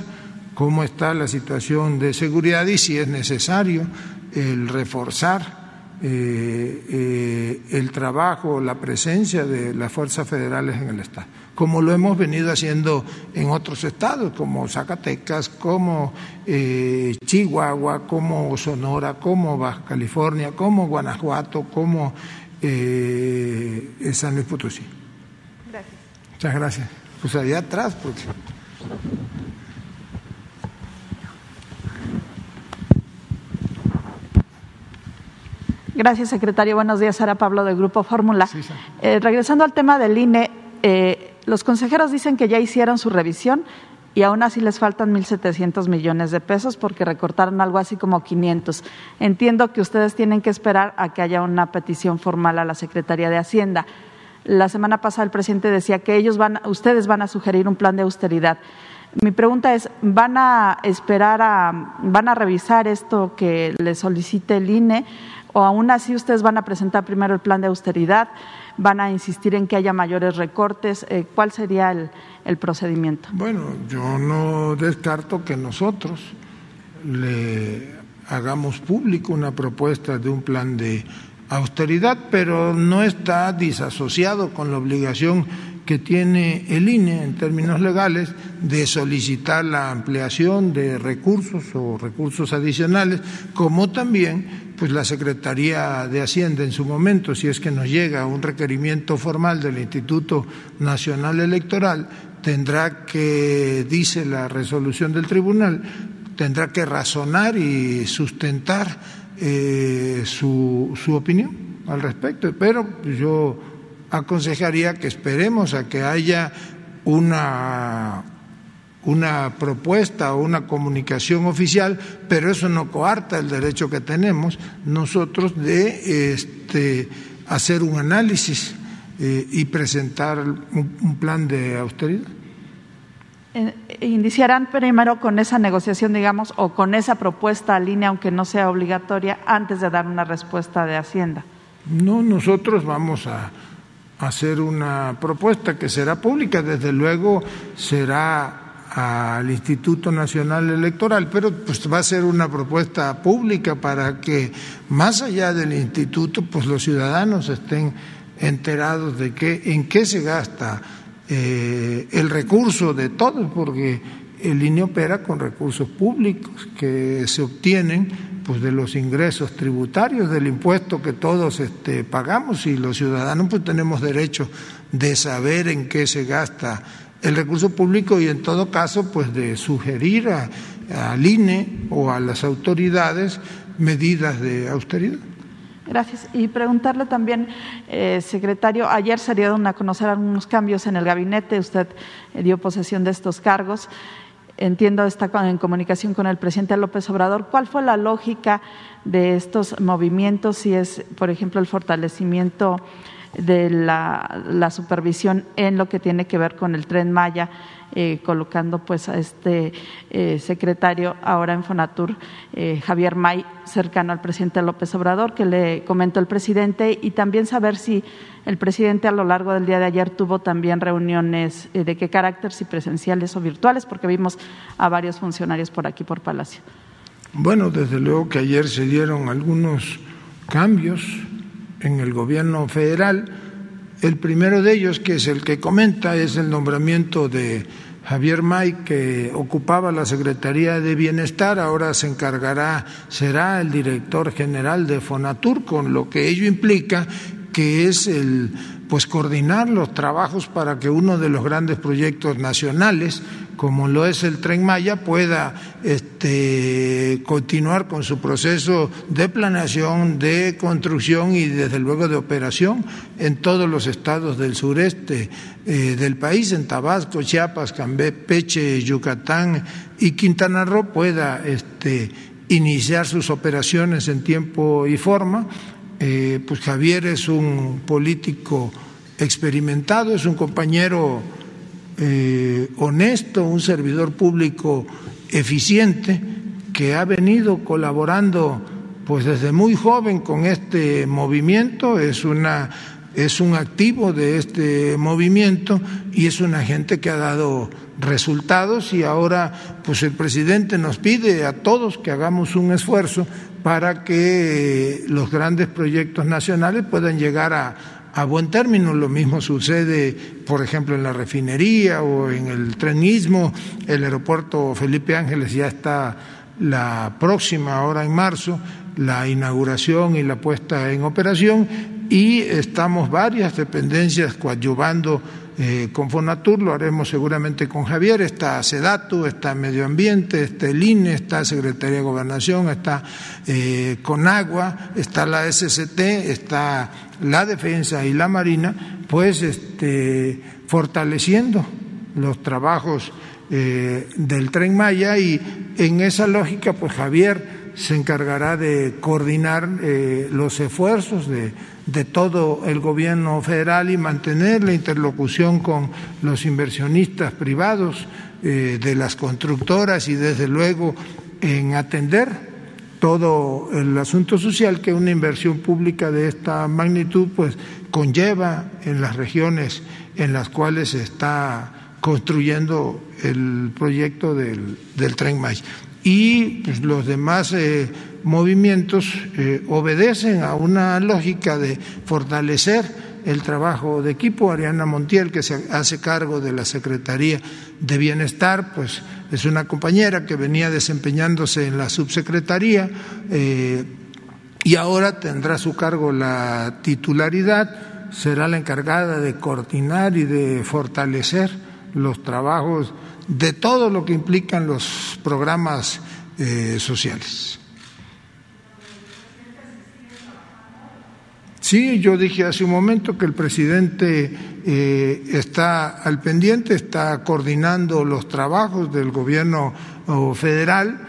cómo está la situación de seguridad y si es necesario el reforzar eh, eh, el trabajo, la presencia de las fuerzas federales en el Estado, como lo hemos venido haciendo en otros estados, como Zacatecas, como eh, Chihuahua, como Sonora, como Baja California, como Guanajuato, como San Luis Potosí. Gracias. Muchas gracias. Pues allá atrás, porque... Gracias, secretario. Buenos días, Sara Pablo del Grupo Fórmula. Eh, regresando al tema del INE, eh, los consejeros dicen que ya hicieron su revisión y aún así les faltan 1.700 millones de pesos porque recortaron algo así como 500. Entiendo que ustedes tienen que esperar a que haya una petición formal a la Secretaría de Hacienda. La semana pasada el presidente decía que ellos van, ustedes van a sugerir un plan de austeridad. Mi pregunta es, ¿van a esperar a, van a revisar esto que le solicite el INE o aún así ustedes van a presentar primero el plan de austeridad, van a insistir en que haya mayores recortes, eh, ¿cuál sería el, procedimiento? Bueno, yo no descarto que nosotros le hagamos público una propuesta de un plan de austeridad, pero no está disasociado con la obligación que tiene el INE en términos legales de solicitar la ampliación de recursos o recursos adicionales, como también pues la Secretaría de Hacienda en su momento, si es que nos llega un requerimiento formal del Instituto Nacional Electoral, tendrá que, dice la resolución del tribunal, tendrá que razonar y sustentar eh, su, su opinión al respecto. Pero yo aconsejaría que esperemos a que haya una, una propuesta o una comunicación oficial, pero eso no coarta el derecho que tenemos nosotros de este, hacer un análisis eh, y presentar un, plan de austeridad. Eh, iniciarán primero con esa negociación, digamos, o con esa propuesta a línea, aunque no sea obligatoria, antes de dar una respuesta de Hacienda. No, nosotros vamos a hacer una propuesta que será pública, desde luego será al Instituto Nacional Electoral, pero pues va a ser una propuesta pública para que más allá del instituto, pues los ciudadanos estén enterados de qué, en qué se gasta eh, el recurso de todos, porque el INE opera con recursos públicos que se obtienen pues de los ingresos tributarios, del impuesto que todos este, pagamos y los ciudadanos pues tenemos derecho de saber en qué se gasta el recurso público y en todo caso pues de sugerir al INE o a las autoridades medidas de austeridad. Gracias. Y preguntarle también, eh, secretario, ayer se dieron a conocer algunos cambios en el gabinete, usted eh, dio posesión de estos cargos. Entiendo está en comunicación con el presidente López Obrador. ¿Cuál fue la lógica de estos movimientos? Si es, por ejemplo, el fortalecimiento de la, supervisión en lo que tiene que ver con el tren Maya, eh, colocando pues a este eh, secretario ahora en Fonatur, eh, Javier May, cercano al presidente López Obrador, que le comentó el presidente, y también saber si el presidente a lo largo del día de ayer tuvo también reuniones de qué carácter, si presenciales o virtuales, porque vimos a varios funcionarios por aquí, por Palacio. Bueno, desde luego que ayer se dieron algunos cambios en el gobierno federal. El primero de ellos, que es el que comenta, es el nombramiento de Javier May, que ocupaba la Secretaría de Bienestar, ahora se encargará, será el director general de Fonatur, con lo que ello implica que es el pues coordinar los trabajos para que uno de los grandes proyectos nacionales como lo es el tren Maya, pueda este, continuar con su proceso de planeación, de construcción y desde luego de operación en todos los estados del sureste eh, del país, en Tabasco, Chiapas, Campeche, Yucatán y Quintana Roo, pueda este, iniciar sus operaciones en tiempo y forma. Eh, pues Javier es un político experimentado, es un compañero eh, honesto, un servidor público eficiente que ha venido colaborando pues desde muy joven con este movimiento, es una es un activo de este movimiento y es una gente que ha dado resultados y ahora pues el presidente nos pide a todos que hagamos un esfuerzo para que los grandes proyectos nacionales puedan llegar a, a buen término. Lo mismo sucede, por ejemplo, en la refinería o en el trenismo. El aeropuerto Felipe Ángeles ya está la próxima, ahora en marzo, la inauguración y la puesta en operación y estamos varias dependencias coadyuvando eh, con Fonatur, lo haremos seguramente con Javier, está Sedatu, está Medio Ambiente, está el INE, está Secretaría de Gobernación, está eh, Conagua, está la SCT, está la Defensa y la Marina, pues este, fortaleciendo los trabajos eh, del tren Maya y en esa lógica pues Javier se encargará de coordinar los esfuerzos de de todo el gobierno federal y mantener la interlocución con los inversionistas privados, eh, de las constructoras y desde luego en atender todo el asunto social que una inversión pública de esta magnitud pues conlleva en las regiones en las cuales se está construyendo el proyecto del, tren Maya. Y pues, los demás eh, movimientos eh, obedecen a una lógica de fortalecer el trabajo de equipo. Ariana Montiel, que se hace cargo de la Secretaría de Bienestar, pues es una compañera que venía desempeñándose en la subsecretaría eh, y ahora tendrá a su cargo la titularidad, será la encargada de coordinar y de fortalecer los trabajos de todo lo que implican los programas eh, sociales. Sí, yo dije hace un momento que el presidente eh, está al pendiente, está coordinando los trabajos del gobierno federal,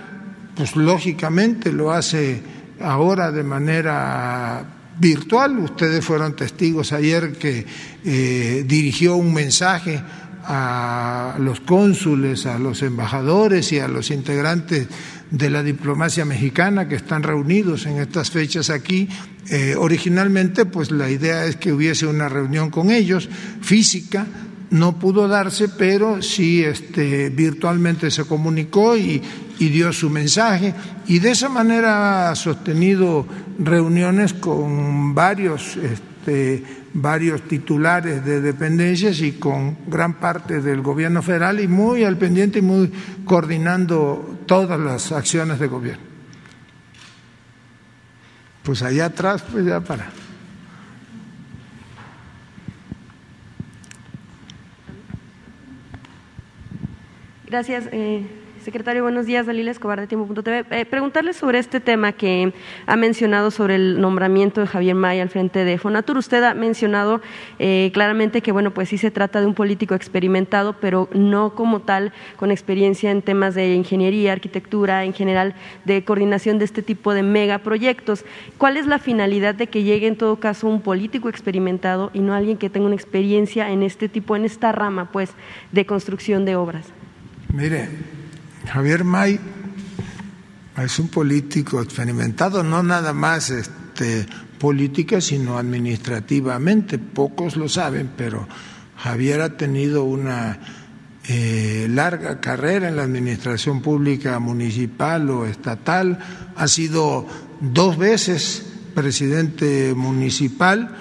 pues lógicamente lo hace ahora de manera virtual. Ustedes fueron testigos ayer que eh, dirigió un mensaje a los cónsules, a los embajadores y a los integrantes de la diplomacia mexicana que están reunidos en estas fechas aquí. Eh, originalmente, pues la idea es que hubiese una reunión con ellos, física, no pudo darse, pero sí este, virtualmente se comunicó y, y, dio su mensaje. Y de esa manera ha sostenido reuniones con varios este, varios titulares de dependencias y con gran parte del gobierno federal y muy al pendiente y muy coordinando todas las acciones de gobierno. Pues allá atrás, pues ya para. Gracias, eh, Secretario, buenos días. Dalila Escobar de Tiempo.tv. Eh, preguntarle sobre este tema que ha mencionado sobre el nombramiento de Javier May al frente de Fonatur. Usted ha mencionado eh, claramente que, bueno, pues sí se trata de un político experimentado, pero no como tal con experiencia en temas de ingeniería, arquitectura, en general de coordinación de este tipo de megaproyectos. ¿Cuál es la finalidad de que llegue en todo caso un político experimentado y no alguien que tenga una experiencia en este tipo, en esta rama, pues, de construcción de obras? Mire, Javier May es un político experimentado, no nada más este, política, sino administrativamente. Pocos lo saben, pero Javier ha tenido una eh, larga carrera en la administración pública municipal o estatal, ha sido dos veces presidente municipal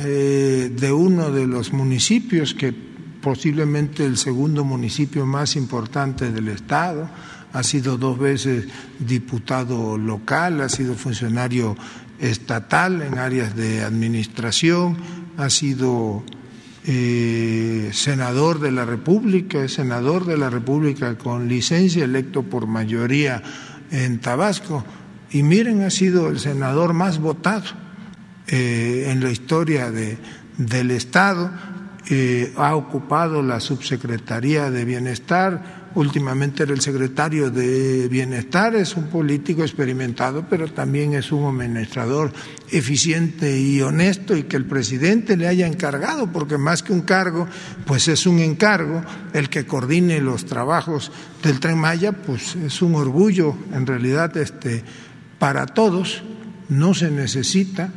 eh, de uno de los municipios que posiblemente el segundo municipio más importante del Estado, ha sido dos veces diputado local, ha sido funcionario estatal en áreas de administración, ha sido eh, senador de la República, es senador de la República con licencia, electo por mayoría en Tabasco. Y miren, ha sido el senador más votado eh, en la historia de, del Estado eh, ha ocupado la subsecretaría de Bienestar, últimamente era el secretario de Bienestar, es un político experimentado, pero también es un administrador eficiente y honesto y que el presidente le haya encargado, porque más que un cargo, pues es un encargo, el que coordine los trabajos del Tren Maya, pues es un orgullo, en realidad, este, para todos, no se necesita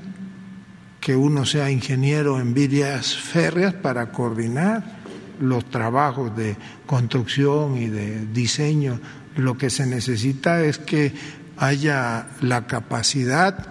que uno sea ingeniero en vías férreas para coordinar los trabajos de construcción y de diseño. Lo que se necesita es que haya la capacidad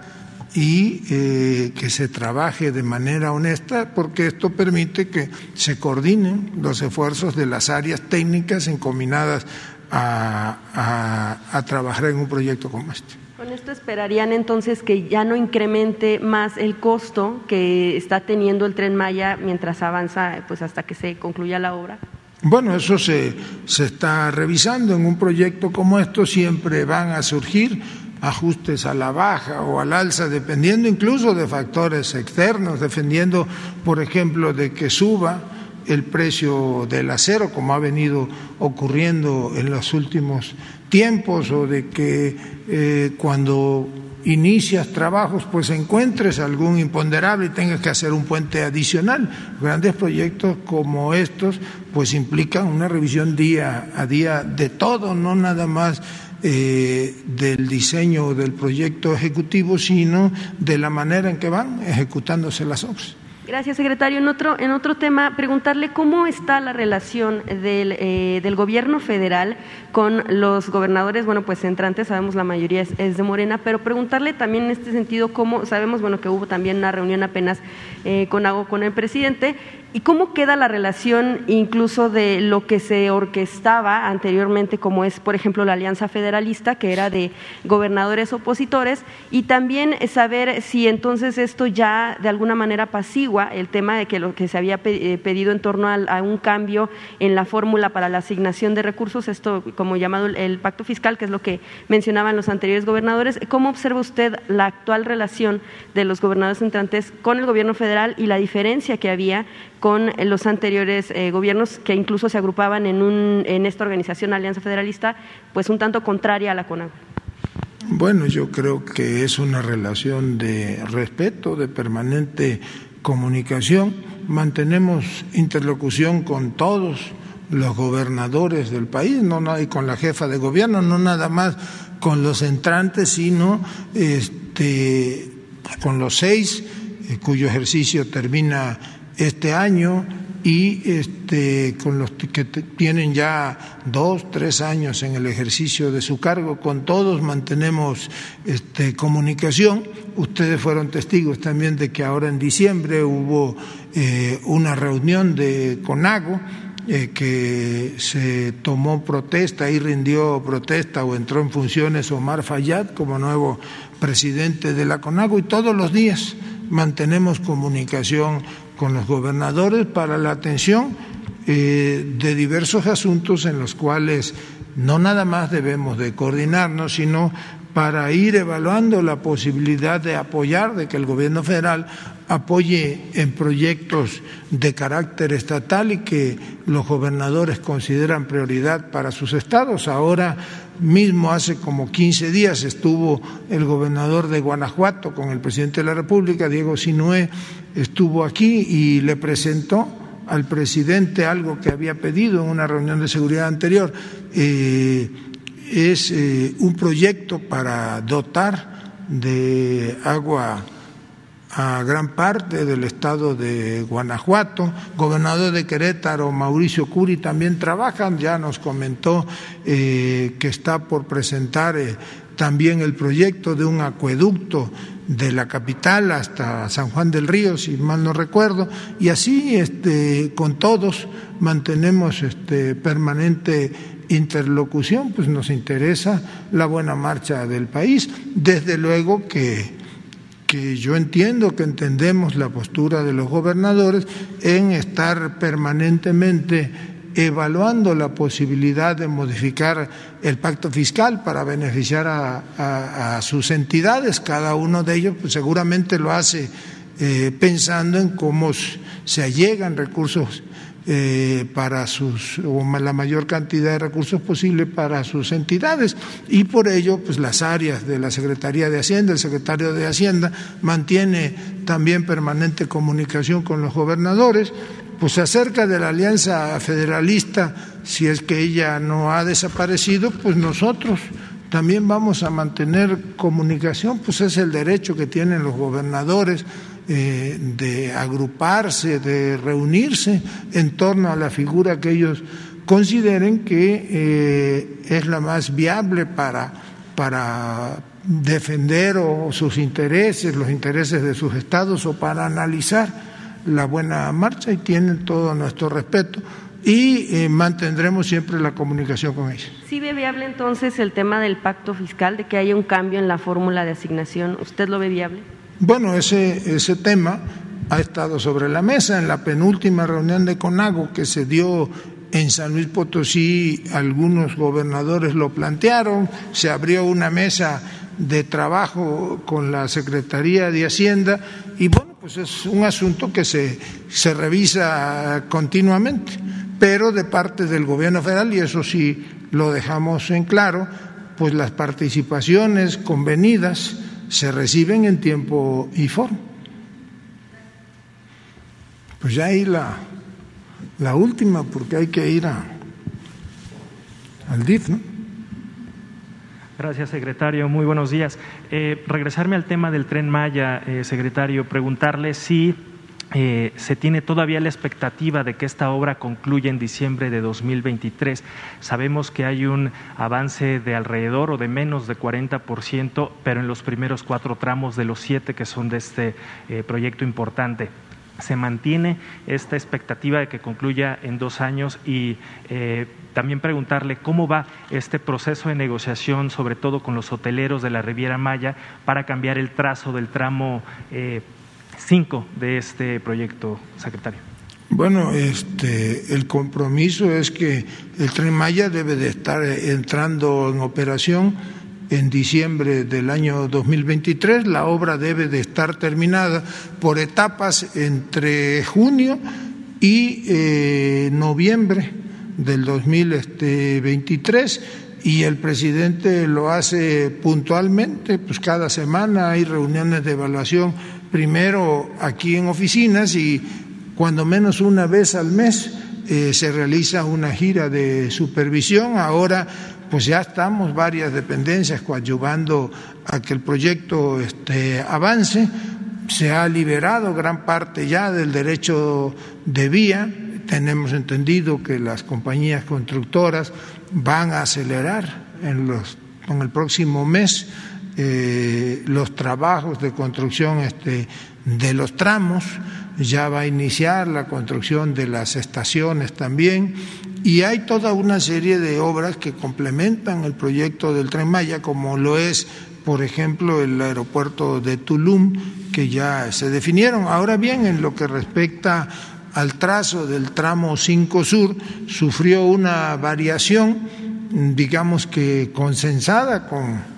y eh, que se trabaje de manera honesta, porque esto permite que se coordinen los esfuerzos de las áreas técnicas encominadas a, a trabajar en un proyecto como este. Con esto esperarían entonces que ya no incremente más el costo que está teniendo el tren Maya mientras avanza, pues hasta que se concluya la obra. Bueno, eso se, se está revisando. En un proyecto como esto siempre van a surgir ajustes a la baja o al alza, dependiendo incluso de factores externos, dependiendo, por ejemplo, de que suba el precio del acero, como ha venido ocurriendo en los últimos tiempos o de que eh, cuando inicias trabajos pues encuentres algún imponderable y tengas que hacer un puente adicional. Grandes proyectos como estos pues implican una revisión día a día de todo, no nada más eh, del diseño del proyecto ejecutivo, sino de la manera en que van ejecutándose las obras. Gracias, secretario. En otro, en otro tema, preguntarle cómo está la relación del, eh, del gobierno federal con los gobernadores, bueno, pues entrantes, sabemos la mayoría es, es, de Morena, pero preguntarle también en este sentido cómo, sabemos, bueno, que hubo también una reunión apenas eh, con, con el presidente, ¿Y cómo queda la relación incluso de lo que se orquestaba anteriormente, como es, por ejemplo, la Alianza Federalista, que era de gobernadores opositores, y también saber si entonces esto ya de alguna manera apacigua el tema de que lo que se había eh, pedido en torno a, un cambio en la fórmula para la asignación de recursos, esto como llamado el pacto fiscal, que es lo que mencionaban los anteriores gobernadores. ¿Cómo observa usted la actual relación de los gobernadores entrantes con el gobierno federal y la diferencia que había con los anteriores eh, gobiernos que incluso se agrupaban en, un, en esta organización Alianza Federalista, pues un tanto contraria a la CONAGUA. Bueno, yo creo que es una relación de respeto, de permanente comunicación. Mantenemos interlocución con todos los gobernadores del país, no y con la jefa de gobierno, no nada más con los entrantes, sino este, con los seis, eh, cuyo ejercicio termina este año y este, con los que tienen ya dos, tres años en el ejercicio de su cargo, con todos mantenemos este, comunicación. Ustedes fueron testigos también de que ahora en diciembre hubo eh, una reunión de CONAGO eh, que se tomó protesta y rindió protesta o entró en funciones Omar Fayad como nuevo presidente de la CONAGO y todos los días mantenemos comunicación con los gobernadores para la atención eh, de diversos asuntos en los cuales no nada más debemos de coordinarnos, sino para ir evaluando la posibilidad de apoyar, de que el gobierno federal apoye en proyectos de carácter estatal y que los gobernadores consideran prioridad para sus estados. Ahora mismo, hace como 15 días, estuvo el gobernador de Guanajuato con el presidente de la República, Diego Sinué, estuvo aquí y le presentó al presidente algo que había pedido en una reunión de seguridad anterior. Eh, es eh, un proyecto para dotar de agua a gran parte del estado de Guanajuato. Gobernador de Querétaro, Mauricio Curi, también trabajan. Ya nos comentó eh, que está por presentar eh, también el proyecto de un acueducto de la capital hasta San Juan del Río, si mal no recuerdo, y así este, con todos mantenemos este, permanente interlocución, pues nos interesa la buena marcha del país. Desde luego que que yo entiendo que entendemos la postura de los gobernadores en estar permanentemente evaluando la posibilidad de modificar el pacto fiscal para beneficiar a, sus entidades. Cada uno de ellos pues, seguramente lo hace eh, pensando en cómo se allegan recursos eh, para sus, o la mayor cantidad de recursos posible para sus entidades. Y por ello, pues las áreas de la Secretaría de Hacienda, el secretario de Hacienda mantiene también permanente comunicación con los gobernadores, pues acerca de la alianza federalista, si es que ella no ha desaparecido, pues nosotros también vamos a mantener comunicación, pues es el derecho que tienen los gobernadores eh, de agruparse, de reunirse en torno a la figura que ellos consideren que eh, es la más viable para, para defender o sus intereses, los intereses de sus estados o para analizar la buena marcha y tienen todo nuestro respeto y eh, mantendremos siempre la comunicación con ellos. ¿Sí ve viable entonces el tema del pacto fiscal, de que haya un cambio en la fórmula de asignación? ¿Usted lo ve viable? Bueno, ese, ese tema ha estado sobre la mesa en la penúltima reunión de CONAGO que se dio en San Luis Potosí, algunos gobernadores lo plantearon, se abrió una mesa de trabajo con la Secretaría de Hacienda y bueno, pues es un asunto que se, se revisa continuamente, pero de parte del gobierno federal, y eso sí lo dejamos en claro, pues las participaciones convenidas se reciben en tiempo y forma. Pues ya ahí la, la última, porque hay que ir al DIF, ¿no? Gracias, secretario. Muy buenos días. Eh, regresarme al tema del tren Maya, eh, secretario, preguntarle si eh, se tiene todavía la expectativa de que esta obra concluya en diciembre de 2023. Sabemos que hay un avance de alrededor o de menos de 40%, pero en los primeros cuatro tramos de los siete que son de este eh, proyecto importante se mantiene esta expectativa de que concluya en dos años y eh, también preguntarle cómo va este proceso de negociación, sobre todo con los hoteleros de la Riviera Maya, para cambiar el trazo del tramo cinco de este proyecto, secretario? Bueno, este, el compromiso es que el tren Maya debe de estar entrando en operación en diciembre del año 2023. La obra debe de estar terminada por etapas entre junio y eh, noviembre del 2023 y el presidente lo hace puntualmente, pues cada semana hay reuniones de evaluación primero aquí en oficinas y cuando menos una vez al mes eh, se realiza una gira de supervisión. Ahora pues ya estamos varias dependencias coadyuvando a que el proyecto este, avance. Se ha liberado gran parte ya del derecho de vía. Tenemos entendido que las compañías constructoras van a acelerar en los, en el próximo mes eh, los trabajos de construcción este, de los tramos, ya va a iniciar la construcción de las estaciones también, y hay toda una serie de obras que complementan el proyecto del Tren Maya, como lo es, por ejemplo, el aeropuerto de Tulum, que ya se definieron. Ahora bien, en lo que respecta al trazo del tramo 5 Sur sufrió una variación, digamos que consensada con,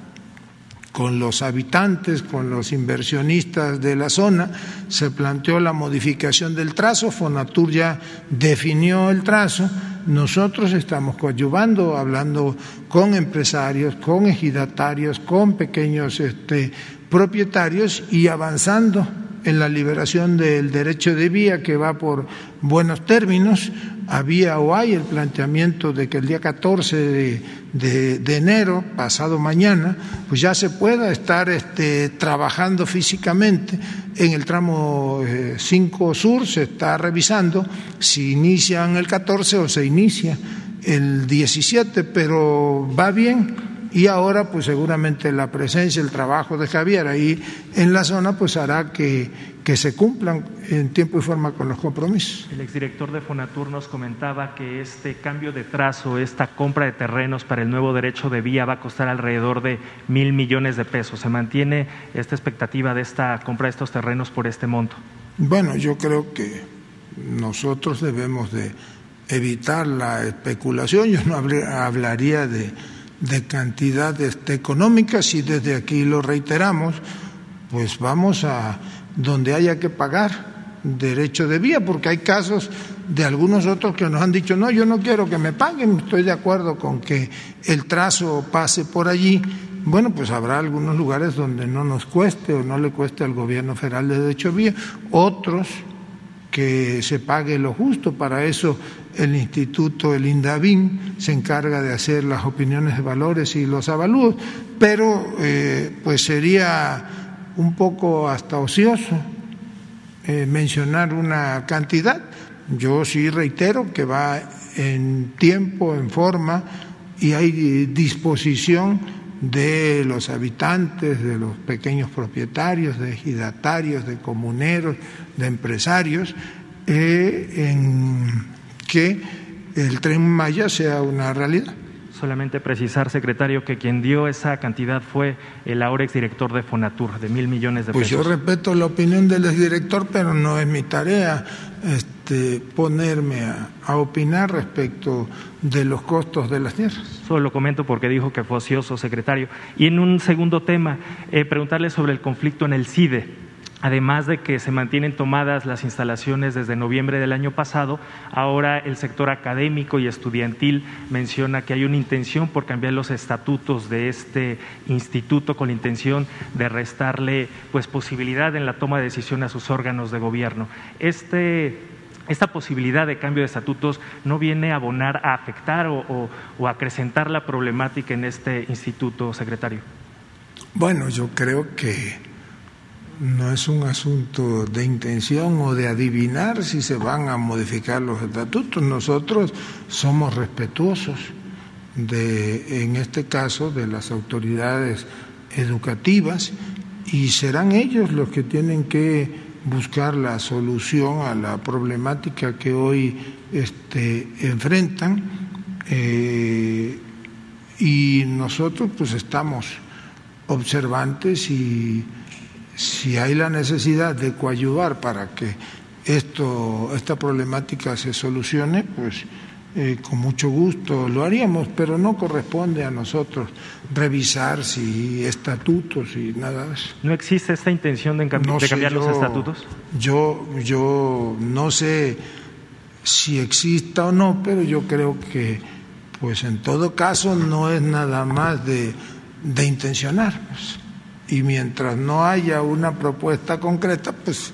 con los habitantes, con los inversionistas de la zona, se planteó la modificación del trazo, Fonatur ya definió el trazo, nosotros estamos coadyuvando, hablando con empresarios, con ejidatarios, con pequeños este, propietarios y avanzando en la liberación del derecho de vía que va por buenos términos. Había o hay el planteamiento de que el día 14 de, enero, pasado mañana, pues ya se pueda estar este, trabajando físicamente en el tramo 5 eh, Sur, se está revisando si inician el 14 o se inicia el 17, pero va bien y ahora pues seguramente la presencia, el trabajo de Javier ahí en la zona pues hará que, que se cumplan en tiempo y forma con los compromisos. El exdirector de Fonatur nos comentaba que este cambio de trazo, esta compra de terrenos para el nuevo derecho de vía va a costar alrededor de mil millones de pesos. ¿Se mantiene esta expectativa de esta compra de estos terrenos por este monto? Bueno, yo creo que nosotros debemos de evitar la especulación. Yo no hablaría de de cantidades económicas y desde aquí lo reiteramos, pues vamos a donde haya que pagar derecho de vía, porque hay casos de algunos otros que nos han dicho, no, yo no quiero que me paguen, estoy de acuerdo con que el trazo pase por allí. Bueno, pues habrá algunos lugares donde no nos cueste o no le cueste al gobierno federal de derecho de vía, otros que se pague lo justo, para eso el instituto, el INDAVIN, se encarga de hacer las opiniones de valores y los avalúos, pero eh, pues sería un poco hasta ocioso eh, mencionar una cantidad. Yo sí reitero que va en tiempo, en forma y hay disposición de los habitantes, de los pequeños propietarios, de ejidatarios, de comuneros, de empresarios, eh, en que el tren Maya sea una realidad. Solamente precisar, secretario, que quien dio esa cantidad fue el ahora exdirector de Fonatur, de mil millones de pesos. Pues yo respeto la opinión del exdirector, pero no es mi tarea este, ponerme a, opinar respecto de los costos de las tierras. Solo lo comento porque dijo que fue ocioso, secretario. Y en un segundo tema, eh, preguntarle sobre el conflicto en el CIDE. Además de que se mantienen tomadas las instalaciones desde noviembre del año pasado, ahora el sector académico y estudiantil menciona que hay una intención por cambiar los estatutos de este instituto con la intención de restarle pues posibilidad en la toma de decisión a sus órganos de gobierno. Este, esta posibilidad de cambio de estatutos no viene a abonar a afectar o, o acrecentar la problemática en este instituto, secretario. Bueno, yo creo que no es un asunto de intención o de adivinar si se van a modificar los estatutos. Nosotros somos respetuosos de, en este caso, de las autoridades educativas y serán ellos los que tienen que buscar la solución a la problemática que hoy este, enfrentan eh, y nosotros pues estamos observantes y si hay la necesidad de coadyuvar para que esto, esta problemática se solucione, pues eh, con mucho gusto lo haríamos, pero no corresponde a nosotros revisar si estatutos y nada de eso. ¿No existe esta intención de, cambiar los estatutos? Yo, yo no sé si exista o no, pero yo creo que, pues en todo caso, no es nada más de, de intencionar. Y mientras no haya una propuesta concreta, pues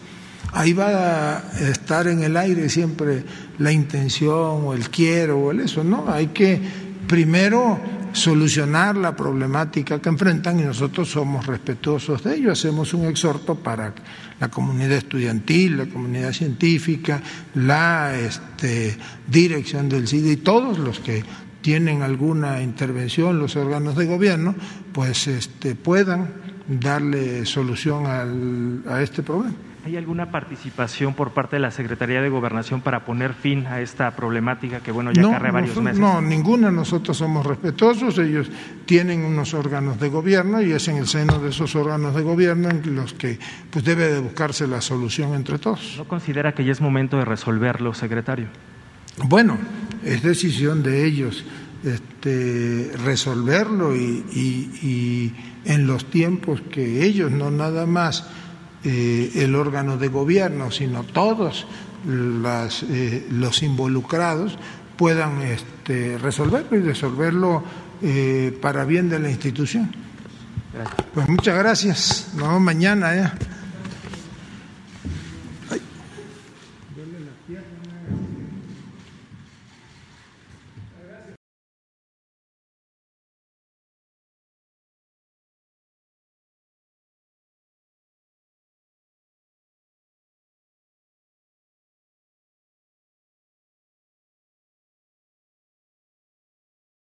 ahí va a estar en el aire siempre la intención o el quiero o el eso, ¿no? Hay que primero solucionar la problemática que enfrentan y nosotros somos respetuosos de ello, hacemos un exhorto para la comunidad estudiantil, la comunidad científica, la este, dirección del CIDE y todos los que tienen alguna intervención, los órganos de gobierno, pues este, puedan darle solución a este problema. ¿Hay alguna participación por parte de la Secretaría de Gobernación para poner fin a esta problemática que, bueno, ya no, varios meses? No, ninguna. Nosotros somos respetuosos. Ellos tienen unos órganos de gobierno y es en el seno de esos órganos de gobierno en los que pues, debe de buscarse la solución entre todos. ¿No considera que ya es momento de resolverlo, secretario? Bueno, es decisión de ellos este, resolverlo y, y, y en los tiempos que ellos, no nada más eh, el órgano de gobierno, sino todos las, eh, los involucrados puedan este, resolverlo y resolverlo eh, para bien de la institución. Pues muchas gracias. Nos vemos mañana. ¿eh?